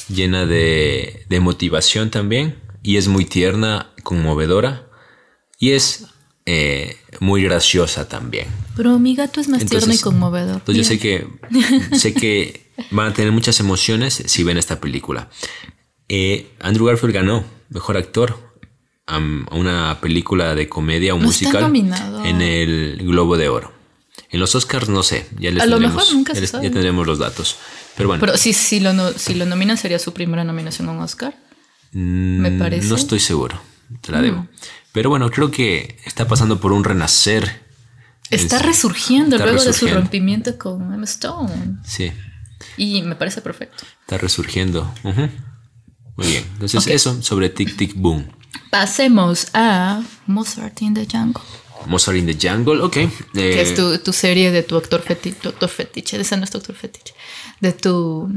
llena de, de motivación también, y es muy tierna, conmovedora, y es eh, muy graciosa también. Pero mi gato es más tierno y Entonces- conmovedor. Entonces yo sé que, sé que van a tener muchas emociones si ven esta película. Eh, Andrew Garfield ganó Mejor Actor a una película de comedia o No musical en el Globo de Oro. En los Oscars no sé, ya les A lo tendremos, mejor nunca ya les- sabe. ya tendremos los datos. Pero bueno, Pero si, si, lo, no- si lo nominan sería su primera nominación a un Oscar. me mm, parece. no estoy seguro, te la debo. Pero bueno, creo que está pasando por un renacer. Está Es- resurgiendo está luego de su rompimiento con Emma Stone. Sí, Y me parece perfecto. está resurgiendo. Muy bien, entonces eso sobre Tic Tic Boom. Pasemos a Mozart in the Jungle. Mozart in the Jungle, ok. que Eh, es tu, tu serie de tu actor. Tu actor fetiche. Ese no es tu actor fetiche. De tu.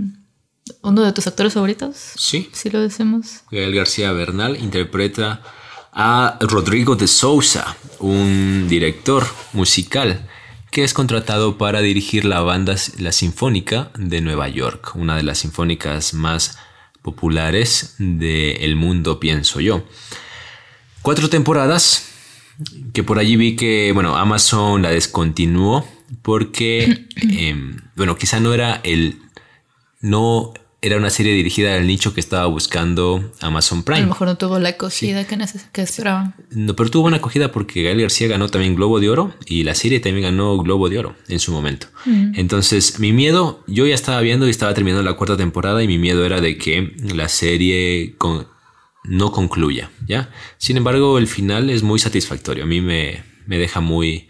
Uno de tus actores favoritos. Sí, Si lo decimos. Gael García Bernal interpreta a Rodrigo de Sousa, un director musical que es contratado para dirigir la banda La Sinfónica de Nueva York, una de las sinfónicas más populares del mundo, pienso yo. Cuatro temporadas, que por allí vi que, bueno, Amazon la descontinuó porque, em, bueno, quizá no era el, no era una serie dirigida al nicho que estaba buscando Amazon A Prime. lo mejor no tuvo la acogida que, esperaban. No, pero tuvo buena acogida porque Gael García ganó también Globo de Oro y la serie también ganó Globo de Oro en su momento. Entonces, mi miedo, yo ya estaba viendo y estaba terminando la cuarta temporada y mi miedo era de que la serie con- no concluya, ¿ya? Sin embargo, el final es muy satisfactorio. A mí me, me deja muy,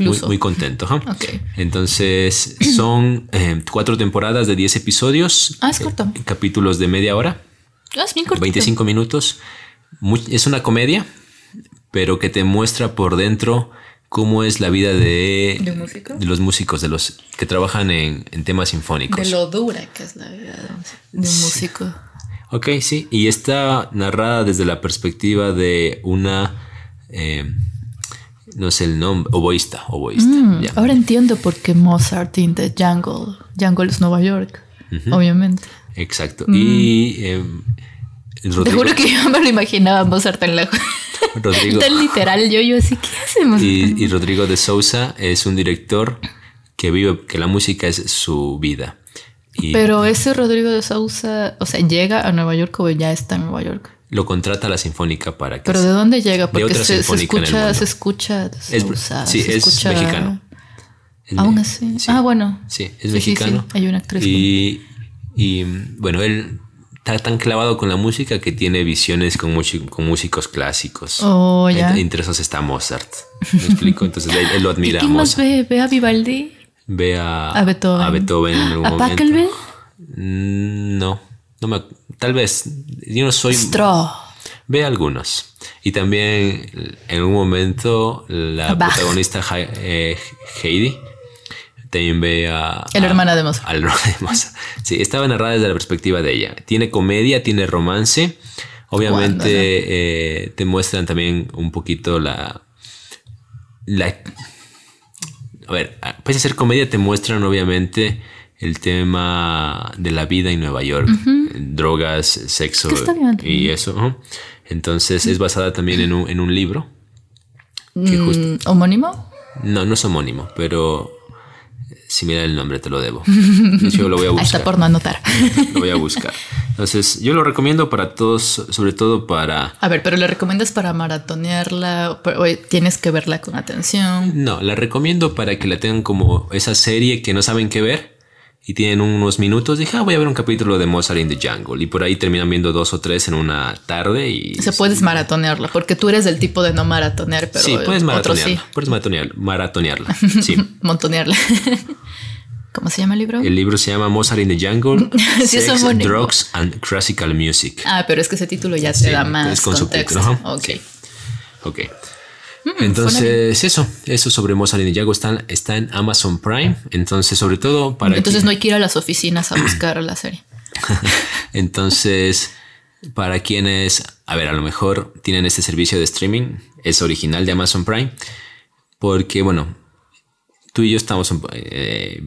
muy, muy contento. Ok. Entonces, son eh, cuatro temporadas de 10 episodios. Ah, es corto. eh, capítulos de media hora. Ah, es bien cortito. 25 minutos. Muy- es una comedia, pero que te muestra por dentro cómo es la vida de, ¿De de los músicos, de los que trabajan en, en temas sinfónicos. De lo dura que es la vida de un, de un músico. Ok, sí. Y está narrada desde la perspectiva de una, eh, no sé el nombre, oboísta, oboísta. Mm, ya. Ahora entiendo por qué Mozart in the Jungle. Jungle es Nueva York, obviamente. Exacto. Y eh, Te Rodrigo, juro que yo me lo imaginaba Mozart en la... Rodrigo, Tan literal, yo, yo así, ¿qué hacemos? y, y Rodrigo de Sousa es un director que vive, que la música es su vida. Y Pero ese Rodrigo de Sousa, o sea, llega a Nueva York o ya está en Nueva York. Lo contrata la Sinfónica para que Pero ¿de dónde llega? Porque se, se escucha, se escucha Es- Sousa, sí, se es escucha- mexicano. Es Aún así. sí. Ah, bueno. Sí, es Sí, mexicano. sí, hay una actriz Y, y, bueno, él está tan clavado con la música que tiene visiones con, músicos clásicos. Oh, ya. Entre, esos está Mozart. ¿Me explico? Entonces él, él lo ¿Y admira a más ve? ¿Ve a Vivaldi? Ve a, A Beethoven. a Beethoven en algún ¿A momento. Pachelbel? Mm, No, no me, tal vez. Yo no soy. Stroh. Ve algunos. Y también en un momento la Bach. protagonista eh, Heidi también ve a... El a- hermano de Mozart. al hermano de Mozart. Sí, estaba narrada desde la perspectiva de ella. Tiene comedia, tiene romance. Obviamente eh, te muestran también un poquito la... la a ver, pese a ser comedia, te muestran obviamente el tema de la vida en Nueva York. Drogas, sexo y eso. ¿no? Entonces es basada también en un, en un libro. Que justo- Mm, ¿Homónimo? no, no es homónimo, pero si mira el nombre te lo debo. Yo lo voy a Ahí está buscar. por no anotar. Lo voy a buscar. Entonces, yo lo recomiendo para todos, sobre todo para... A ver, pero ¿le recomiendas para maratonearla o tienes que verla con atención? No, la recomiendo para que la tengan como esa serie que no saben qué ver y tienen unos minutos. Dije, ah, voy a ver un capítulo de Mozart in the Jungle. Y por ahí terminan viendo dos o tres en una tarde y... O sea, puedes maratonearla, porque tú eres del tipo de no maratonear, pero sí, puedes maratonearla. sí. Puedes maratonear- maratonearla. Sí. Montonearla. ¿Cómo se llama el libro? El libro se llama Mozart in the Jungle, Sí, Sex. Drugs and Classical Music. Ah, pero es que ese título ya te Sí, da más es con contexto. subtítulos, ajá. Ok. Ok. Mm, Entonces, eso, eso sobre Mozart the Jungle está, está en Amazon Prime. Entonces, sobre todo para Entonces quien- no hay que ir a las oficinas a buscar la serie. Entonces, para quienes, a ver, a lo mejor tienen este servicio de streaming, es original de Amazon Prime, porque, bueno, tú y yo estamos, eh,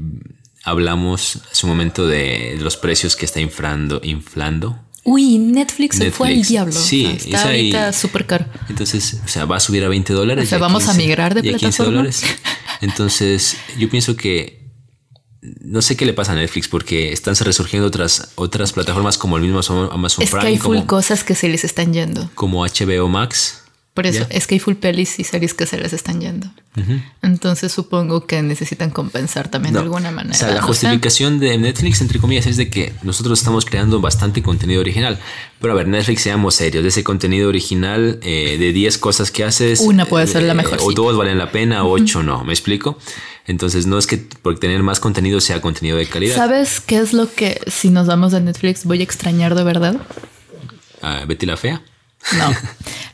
hablamos hace un momento de los precios que está inflando, inflando. Uy, Netflix, se fue al diablo. Sí, O sea, es está ahorita súper caro. Entonces, o sea, va a subir a 20 dólares. O sea, ¿vamos a migrar de y a 15 plataforma? dólares. Entonces, yo pienso que no sé qué le pasa a Netflix porque están resurgiendo otras, otras plataformas como el mismo Amazon Es que Prime, hay full como, cosas que se les están yendo. como HBO Max. Por eso, Ya. es que hay full pelis y series que se les están yendo. Entonces supongo que necesitan compensar también de No. alguna manera. O sea, la no justificación de Netflix, entre comillas, es de que nosotros estamos creando bastante contenido original. Pero a ver, Netflix, seamos serios, de ese contenido original, eh, de 10 cosas que haces, Una puede ser la eh, mejor, O sí. dos valen la pena, o ocho no, ¿me explico? Entonces, no es que por tener más contenido sea contenido de calidad. ¿Sabes qué es lo que, si nos vamos a Netflix, voy a extrañar de verdad? Ah, Betty la Fea. No.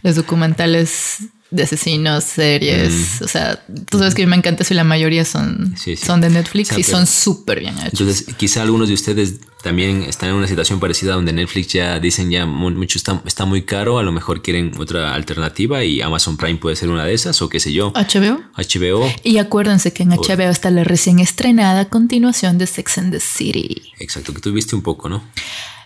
Los documentales de asesinos, series. O sea, tú sabes que a mí me encanta eso y la mayoría son. Sí, sí. son de Netflix y son súper bien hechos. Entonces, quizá algunos de ustedes también están en una situación parecida donde Netflix ya dicen ya mu- mucho está, está muy caro, a lo mejor quieren otra alternativa y Amazon Prime puede ser una de esas o qué sé yo. HBO. HBO. Y acuérdense que en HBO está la recién estrenada continuación de Sex and the City. Exacto, que tú viste un poco, ¿no?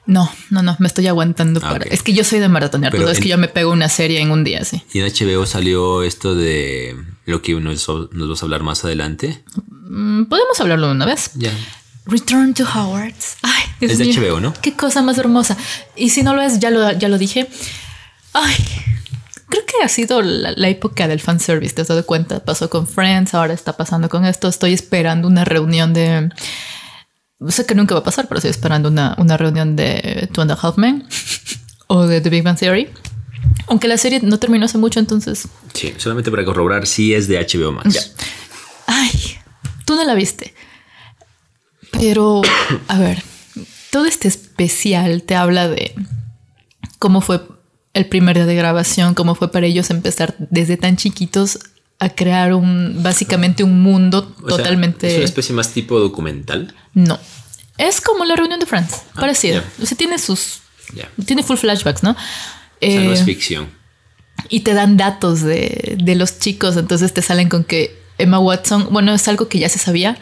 No, no, no, me estoy aguantando Ah, para. Es que yo soy de maratonear, Pero pero es que yo me pego una serie en un día, sí. Y en HBO salió esto de lo que nos, nos vas a hablar más adelante. mm, podemos hablarlo de una vez. Ya. Return to Howard's. Ay, Dios Es de. HBO, ¿no? Qué cosa más hermosa. Y si no lo es, ya lo, ya lo dije. Ay, creo que ha sido la, la época del fanservice, ¿te has dado cuenta? Pasó con Friends, ahora está pasando con esto. Estoy esperando una reunión de... Sé que nunca va a pasar, pero estoy esperando una, una reunión de Two and a Half Men o de The Big Bang Theory. Aunque la serie no terminó hace mucho, entonces Sí, solamente para corroborar si es de HBO Max. ya. Ay, tú no la viste. Pero, a ver, todo este especial te habla de cómo fue el primer día de grabación, cómo fue para ellos empezar desde tan chiquitos a crear un, básicamente un mundo O sea, totalmente... es una especie más tipo documental. No. Es como la reunión de Friends, Ah, parecido. O sea, tiene sus... Tiene full flashbacks, ¿no? O sea, no Eh, es ficción. y te dan datos de, de los chicos, entonces te salen con que Emma Watson, bueno, es algo que ya se sabía,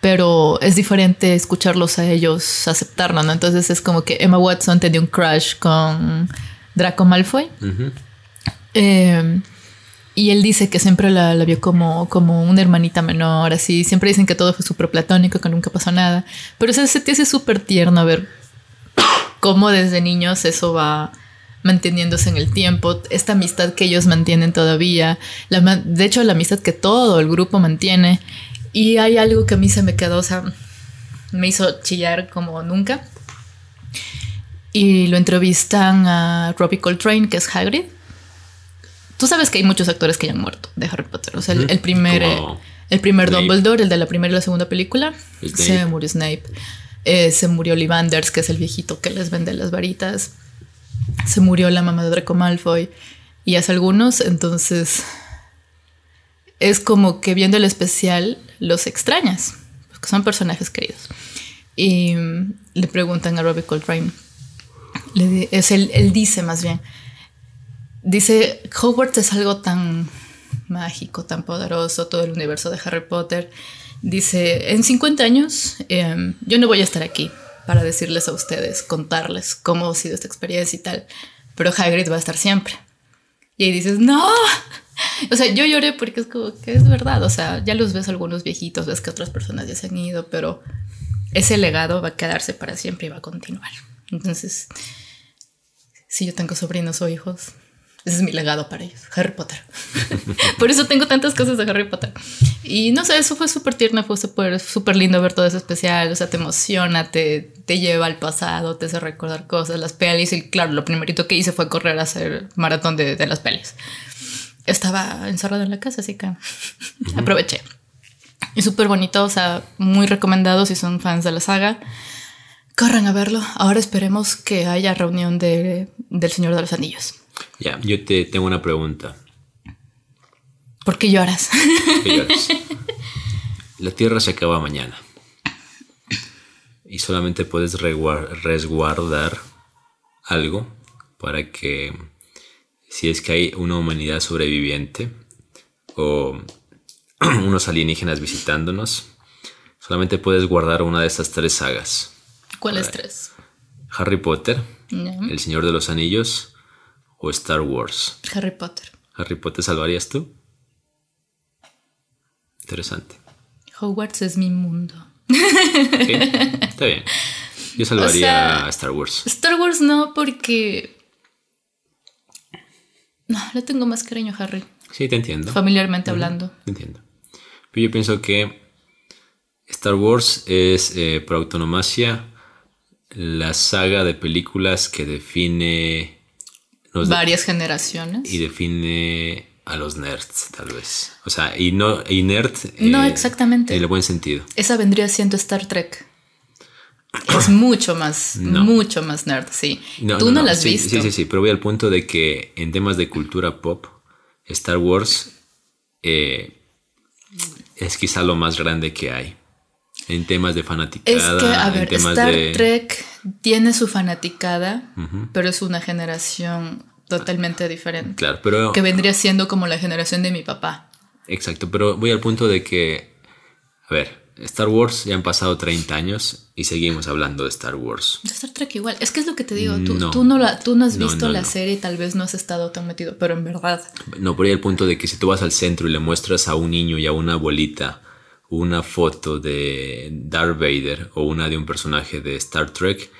pero es diferente escucharlos a ellos aceptarlo, ¿no? Entonces es como que Emma Watson tenía un crush con Draco Malfoy. Ujú. Eh, y él dice que siempre la, la vio como, como una hermanita menor, así. Siempre dicen que todo fue súper platónico, que nunca pasó nada. Pero o sea, se te hace súper tierno ver cómo desde niños eso va manteniéndose en el tiempo. Esta amistad que ellos mantienen todavía. La de hecho, la amistad que todo el grupo mantiene. Y hay algo que a mí se me quedó, o sea, me hizo chillar como nunca. Y lo entrevistan a Robbie Coltrane, que es Hagrid. Tú sabes que hay muchos actores que ya han muerto de Harry Potter. O sea, el, primer, Como eh, el primer Snape. Dumbledore, el de la primera y la segunda película, Snape. se murió Snape. Eh, se murió Ollivanders, que es el viejito que les vende las varitas. Se murió la mamá de Draco Malfoy. Y hace algunos, entonces es como que viendo el especial los extrañas, porque son personajes queridos. Y mm, le preguntan a Robbie Coltrane, le es él, él dice más bien, dice, Hogwarts es algo tan mágico, tan poderoso, todo el universo de Harry Potter. Dice, en 50 años em, yo no voy a estar aquí para decirles a ustedes, contarles cómo ha sido esta experiencia y tal, pero Hagrid va a estar siempre. Y ahí dices, no. O sea, yo lloré porque es como que es verdad. O sea, ya los ves algunos viejitos, ves que otras personas ya se han ido, pero ese legado va a quedarse para siempre y va a continuar. Entonces, si yo tengo sobrinos o hijos, ese es mi legado para ellos, Harry Potter. Por eso tengo tantas cosas de Harry Potter. Y no sé, eso fue súper tierno, fue súper lindo ver todo eso especial. O sea, te emociona, te, te lleva al pasado, te hace recordar cosas, las pelis. Y claro, lo primerito que hice fue correr a hacer maratón de, de las pelis. Estaba encerrado en la casa, así que aproveché. Y súper bonito, o sea, muy recomendado si son fans de la saga. Corran a verlo. Ahora esperemos que haya reunión de, del Señor de los Anillos. Ya, yo te tengo una pregunta. ¿Por qué lloras? ¿Qué lloras? La Tierra se acaba mañana. Y solamente puedes resguardar algo para que si es que hay una humanidad sobreviviente o unos alienígenas visitándonos, solamente puedes guardar una de estas tres sagas. ¿Cuáles tres? Harry Potter. El Señor de los Anillos o Star Wars. Harry Potter. ¿Harry Potter salvarías tú? Interesante. Hogwarts es mi mundo. Ok, Está bien. Yo salvaría sea- a Star Wars. Star Wars no, porque. No, le tengo más cariño a Harry, Sí, te entiendo. familiarmente hablando. Te entiendo. Pero yo pienso que Star Wars es, eh, por autonomacia, la saga de películas que define. Nos Varias generaciones. y define a los nerds, tal vez. O sea, y no y nerd. No, eh, exactamente. En el buen sentido. Esa vendría siendo Star Trek. Es mucho más, No. mucho más nerd, sí. Tú no, la has sí, visto. Sí, sí, sí, pero voy al punto de que en temas de cultura pop, Star Wars eh, es quizá lo más grande que hay. En temas de Es fanaticada, que, a ver, Star de... Trek tiene su fanaticada, pero es una generación totalmente diferente. Claro, pero... Que vendría siendo como la generación de mi papá. Exacto, pero voy al punto de que... A ver, Star Wars ya han pasado 30 años y seguimos hablando de Star Wars. De Star Trek igual. Es que es lo que te digo. Tú No. tú no, la, tú no has visto no, la serie y tal vez no has estado tan metido, pero en verdad. No, por ahí al punto de que si tú vas al centro y le muestras a un niño y a una abuelita una foto de Darth Vader o una de un personaje de Star Trek,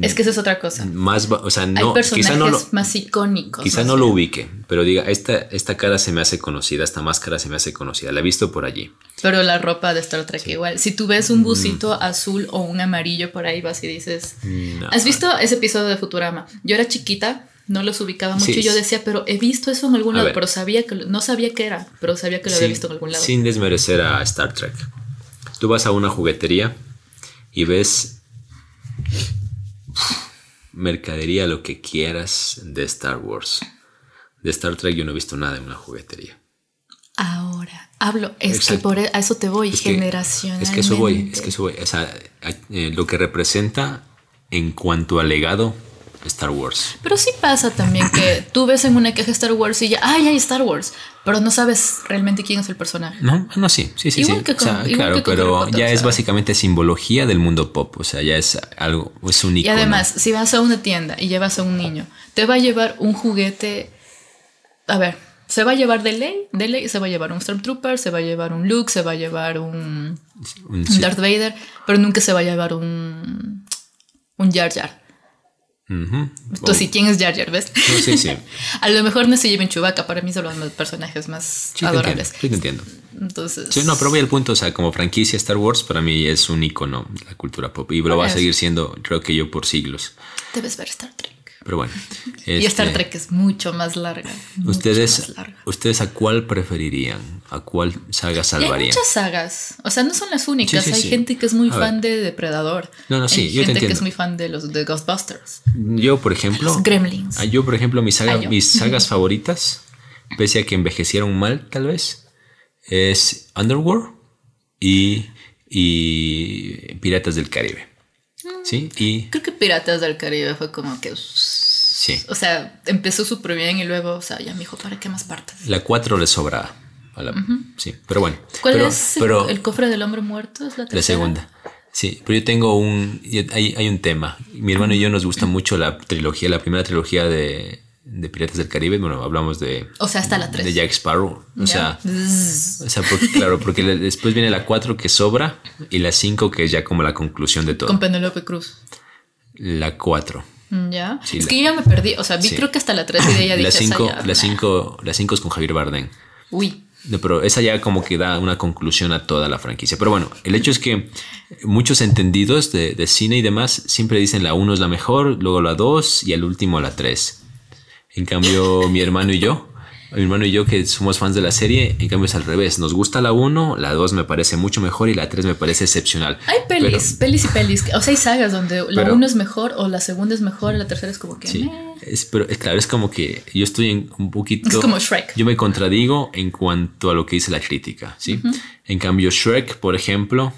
Es que esa es otra cosa. más, o sea, Hay no, personajes quizá no lo, más icónicos. quizá más no lo ubique, pero diga, esta, esta cara se me hace conocida, esta máscara se me hace conocida, la he visto por allí. Pero la ropa de Star Trek igual. Si tú ves Mm. un busito azul o un amarillo por ahí, vas y dices... No. ¿Has visto ese episodio de Futurama? Yo era chiquita, no los ubicaba mucho Sí, y yo decía, pero he visto eso en algún A lado, ver. pero sabía que no sabía qué era, pero sabía que lo había visto en algún lado. sin desmerecer a Star Trek. Tú vas a una juguetería y ves mercadería, lo que quieras de Star Wars. De Star Trek yo no he visto nada en una juguetería. Ahora, hablo, es Exacto. que por e- a eso te voy, Es. Es que eso voy, es que eso voy. O sea, eh, lo que representa en cuanto al legado Star Wars. Pero sí pasa también que tú ves en una caja Star Wars y ya, ¡ay, hay Star Wars! Pero no sabes realmente quién es el personaje. No, no, sí, sí, sí, Igual sí. que O sea, con- igual claro, que con pero Harry Potter, ya o es básicamente simbología del mundo pop. O sea, ya es algo, es un Y icono. además, si vas a una tienda y llevas a un niño, te va a llevar un juguete. A ver, se va a llevar de ley, de ley, se va a llevar un Stormtrooper, se va a llevar un Luke, se va a llevar un, Un- un sí. Darth Vader, pero nunca se va a llevar un. un Jar Jar. Ujú. Entonces, ¿y quién es Jar Jar, ves? No, sí, sí. a lo mejor no se lleven Chewbacca, para mí son los personajes más Sí, te entiendo, adorables. sí, te entiendo. Entonces. Sí, no, pero voy al punto, o sea, como franquicia Star Wars para mí es un icono de la cultura pop y lo va a seguir siendo, creo que yo, por siglos. Debes ver Star Trek. Pero bueno. Y Star este, Trek es mucho más larga. más ¿Ustedes, larga. ¿Ustedes a cuál preferirían? ¿A cuál saga Y hay salvarían? muchas sagas. O sea, no son las únicas. Sí, sí, hay sí. gente que es muy A fan ver. de Depredador. No, no, sí, hay yo te gente que entiendo. es muy fan de los de Ghostbusters. Yo, por ejemplo, Los Gremlins. ah, yo, por ejemplo, mis, saga- Ah, mis sagas favoritas, pese a que envejecieron mal, tal vez, es Underworld y, y Piratas del Caribe. ¿Sí? Y Creo que Piratas del Caribe fue como que. sí, O sea, empezó súper bien y luego, o sea, ya me dijo, ¿para qué más partes? la 4 le sobraba. a la- Sí, pero bueno. ¿Cuál pero, es el- pero el, cofre del hombre muerto? ¿Es la La segunda. Sí, pero yo tengo un. Hay, hay un tema. Mi hermano y yo nos gusta mucho la trilogía, la primera trilogía de, de Piratas del Caribe. Bueno, hablamos de. O sea, hasta la tres. De Jack Sparrow. O sea. Ya. O sea, porque, claro, porque después viene la 4 que sobra y la 5 que es ya como la conclusión de todo. Con Penelope Cruz. La 4. Ya. Sí, es la- que yo ya me perdí. O sea, vi Sí. creo que hasta la 3 y ella. La esa 5 ya, la nah. 5 la 5 es con Javier Bardem. Uy. No, pero esa ya como que da una conclusión a toda la franquicia. Pero bueno, el hecho es que muchos entendidos de, de cine y demás siempre dicen la 1 es la mejor, luego la 2 y al último la 3. En cambio, mi hermano y yo, mi hermano y yo que somos fans de la serie, en cambio es al revés. Nos gusta la 1, la 2 me parece mucho mejor y la 3 me parece excepcional. Hay pelis, pelis y pelis. O sea, hay sagas donde la Pero- uno es mejor o la segunda es mejor la tercera es como que. Sí, es, pero es claro, es como que yo estoy en un poquito... Es como Shrek. Yo me contradigo en cuanto a lo que dice la crítica, ¿sí? En cambio, Shrek, por ejemplo...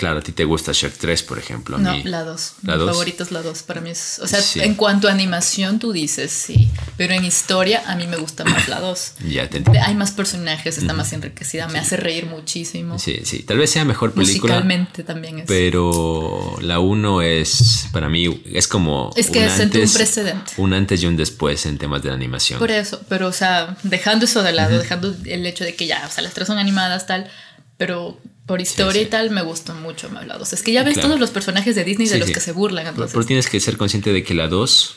Claro, a ti te gusta Shrek 3, por ejemplo. a No, mí- la 2. ¿La Mi dos? favorito es la 2. Para mí es. O sea, Sí. en cuanto a animación, tú dices sí. Pero en historia, a mí me gusta más la 2. Ya te entiendo. Hay más personajes, está más enriquecida, me hace reír muchísimo. Sí, sí. Tal vez sea mejor película, Musicalmente también es. pero la 1 es, para mí, es como... Es que sentó un precedente. Un antes y un después en temas de la animación. Por eso, pero o sea, dejando eso de lado, dejando el hecho de que ya, o sea, las tres son animadas, tal, pero por historia sí. y tal me gustan mucho más la 2. Es que ya ves Claro. todos los personajes de Disney de los que se burlan, Pero, entonces. pero tienes que ser consciente de que la 2...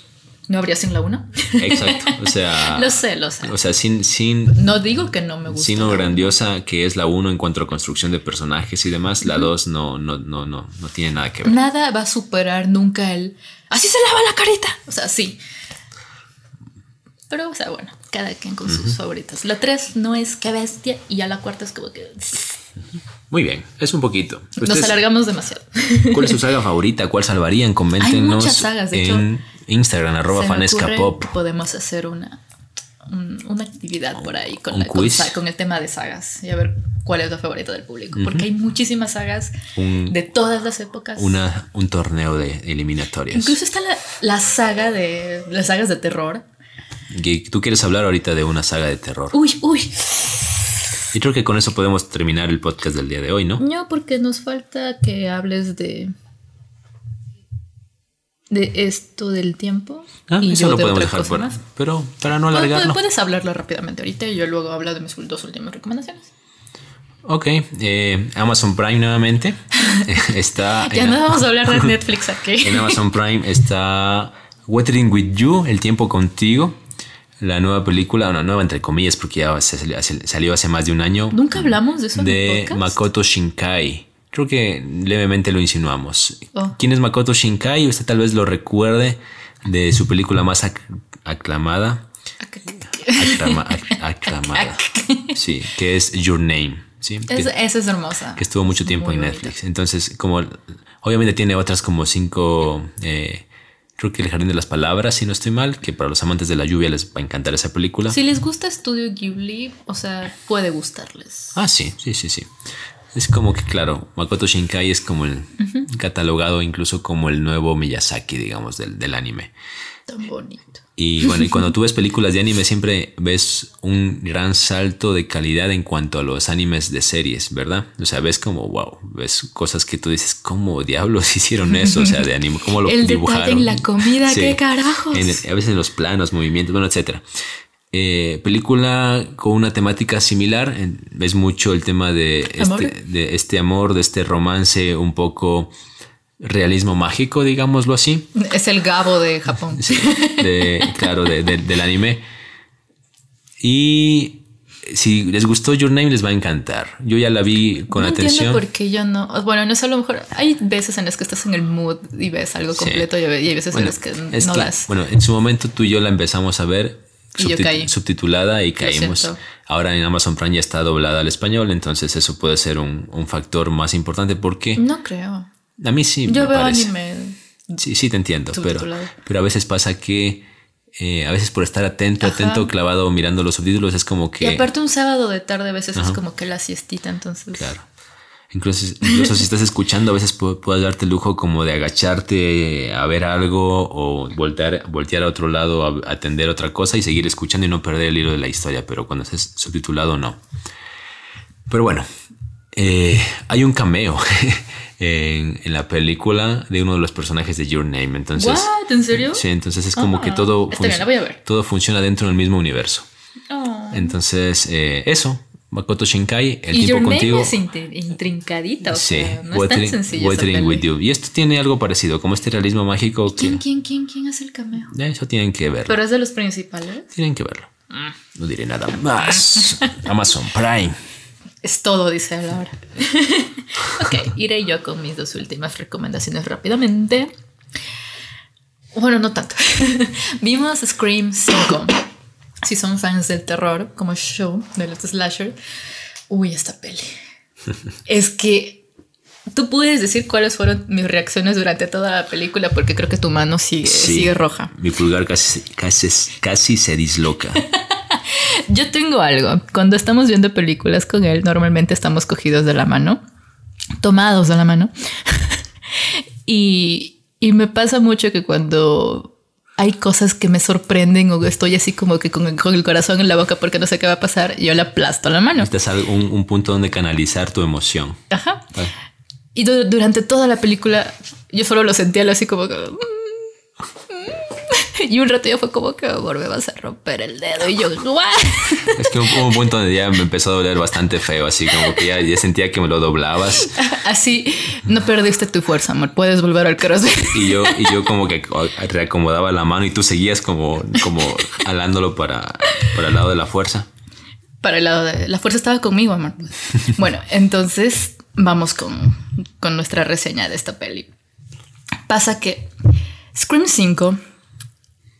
¿No habría sin la 1? Exacto. O sea... lo sé, lo sé. O sea, sin, sin, No digo que no me gusta. sino grandiosa que es la 1 en cuanto a construcción de personajes y demás, la 2 no, no, no, no, no tiene nada que ver. Nada va a superar nunca el. Así se lava la carita. O sea, sí. Pero, o sea, bueno, cada quien con sus favoritas. La 3 no es que bestia y ya la cuarta es como que. Muy bien, es un poquito. Nos alargamos demasiado. ¿Cuál es su saga favorita? ¿Cuál salvarían? Coméntenos muchas sagas, de hecho, en Instagram, arroba fanescapop. Podemos hacer una, un- una actividad por ahí con, la- con con el tema de sagas y a ver cuál es la favorita del público. Porque hay muchísimas sagas Un- de todas las épocas. Una, un torneo de eliminatorias. Incluso está la, la saga de las sagas de terror. Tú quieres hablar ahorita de una saga de terror. Uy, uy. Y creo que con eso podemos terminar el podcast del día de hoy, ¿no? No, porque nos falta que hables de de esto del tiempo. Ah, y eso lo de podemos dejar fuera. más. Pero para no alargarlo. Puedes hablarlo rápidamente ahorita y yo luego hablo de mis dos últimas recomendaciones. Ok, eh, Amazon Prime nuevamente. está ya en, no vamos a hablar de Netflix aquí. en Amazon Prime está Weathering with You, El tiempo contigo. La nueva película, una nueva entre comillas, porque ya se salió, hace- salió hace más de un año. Nunca hablamos de eso en de podcast? Makoto Shinkai. Creo que levemente lo insinuamos. Oh. ¿Quién es Makoto Shinkai? Usted tal vez lo recuerde de su película más ac- aclamada. Aclama- ac- aclamada. Sí, que es Your Name. ¿sí? Es- Que, esa es hermosa. que estuvo mucho tiempo Muy en bonita. Netflix. Entonces, como obviamente tiene otras como cinco. eh, creo que El Jardín de las Palabras, si no estoy mal, que para los amantes de la lluvia les va a encantar esa película. Si les gusta Studio Ghibli, o sea, puede gustarles. Ah, sí, sí, sí, sí. Es como que, claro, Makoto Shinkai es como el catalogado incluso como el nuevo Miyazaki, digamos, del, del anime. Tan bonito. Y bueno, y cuando tú ves películas de anime siempre ves un gran salto de calidad en cuanto a los animes de series, ¿verdad? O sea, ves como, wow, ves cosas que tú dices, ¿cómo diablos hicieron eso? O sea, de anime, ¿cómo lo El dibujaron? en la comida, ¿qué carajos? En a veces en los planos, movimientos, bueno, etcétera. Eh, película con una temática similar. ves mucho el tema de Amor. este, de este amor, de este romance, un poco realismo mágico, digámoslo así. Es el Gabo de Japón. Sí, de, claro, de- de- del anime. Y si les gustó Your Name, les va a encantar. Yo ya la vi con no atención. entiendo por qué yo no. Bueno, no es a lo mejor. Hay veces en las que estás en el mood y ves algo Sí. completo y hay veces Bueno, en las que no das. bueno, en su momento tú y yo la empezamos a ver Y yo subtit- caí. subtitulada y caímos. Ahora en Amazon Prime ya está doblada al español, entonces eso puede ser un, un factor más importante porque No creo. A mí sí Yo me veo parece. anime. Sí, sí te entiendo, pero, Subtitulado. pero a veces pasa que eh, a veces por estar atento, atento, clavado mirando los subtítulos es como Y que... aparte un sábado de tarde a veces es como que la siestita, entonces. Claro. Incluso, incluso si estás escuchando, a veces pu- puedes darte el lujo como de agacharte a ver algo o voltear, voltear a otro lado a atender otra cosa y seguir escuchando y no perder el hilo de la historia, pero cuando estés subtitulado no. Pero bueno, eh, hay un cameo en, en la película de uno de los personajes de Your Name, entonces... ¿What? ¿En serio? Sí, entonces es como Ah, que todo, está bien, todo funciona dentro del mismo universo. Oh. Entonces, eh, eso, Makoto Shinkai, el y Your tiempo Name contigo. es intri- intrincadita, o Sí, sea, no es tan sencillo. peli. with You. Y esto tiene algo parecido, como este realismo mágico. Que, ¿Quién, quién, quién, quién hace el cameo? Eso tienen que verlo. Pero es de los principales. tienen que verlo. No diré nada más. Amazon Prime. Es todo, dice Laura. ok, iré yo con mis dos últimas recomendaciones rápidamente. Bueno, no tanto. Vimos Scream 5. Si son fans del terror, como show de los slasher, uy, esta peli. es que tú puedes decir cuáles fueron mis reacciones durante toda la película, porque creo que tu mano sigue, Sí. sigue roja. Mi pulgar casi, casi, casi se disloca. Yo tengo algo. Cuando estamos viendo películas con él, normalmente estamos cogidos de la mano, tomados de la mano. y, y me pasa mucho que cuando hay cosas que me sorprenden o estoy así como que con el, con el corazón en la boca porque no sé qué va a pasar, yo le aplasto la mano. Necesitas al- un, un punto donde canalizar tu emoción. Ajá. Ah, Y du- durante toda la película yo solo lo sentía así como que... Y un rato ya fue como que amor, me vas a romper el dedo. Y yo, "What?". Es que hubo un punto donde ya me empezó a doler bastante feo, así como que ya, ya sentía que me lo doblabas. Así, no perdiste tu fuerza, amor. Puedes volver al corazón. Y yo, y yo como que reacomodaba la mano y tú seguías como, como alándolo para, para el lado de la fuerza. Para el lado de... La fuerza estaba conmigo, amor. Bueno, entonces vamos con, con nuestra reseña de esta peli. Pasa que Scream 5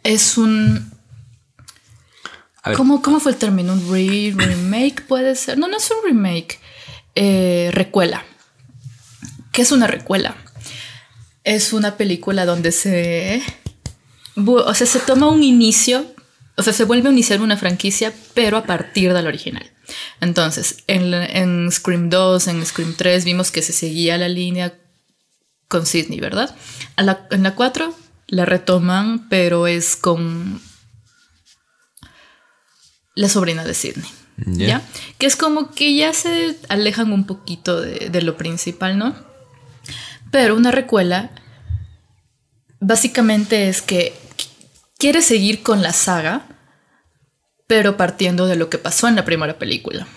es un... A ver, ¿Cómo, cómo fue el término? ¿Un re- remake puede ser? No, no es un remake. Eh, recuela. ¿Qué es una recuela? Es una película donde se... O sea, se toma un inicio, o sea, se vuelve a iniciar una franquicia, pero a partir del original. Entonces, en, en Scream 2, en Scream 3, vimos que se seguía la línea con Sidney, ¿verdad? A la- en la 4 la retoman, pero es con la sobrina de Sidney. Ya. ¿Ya? Que es como que ya se alejan un poquito de, de lo principal, ¿no? Pero una recuela básicamente es que qu- quiere seguir con la saga, pero partiendo de lo que pasó en la primera película.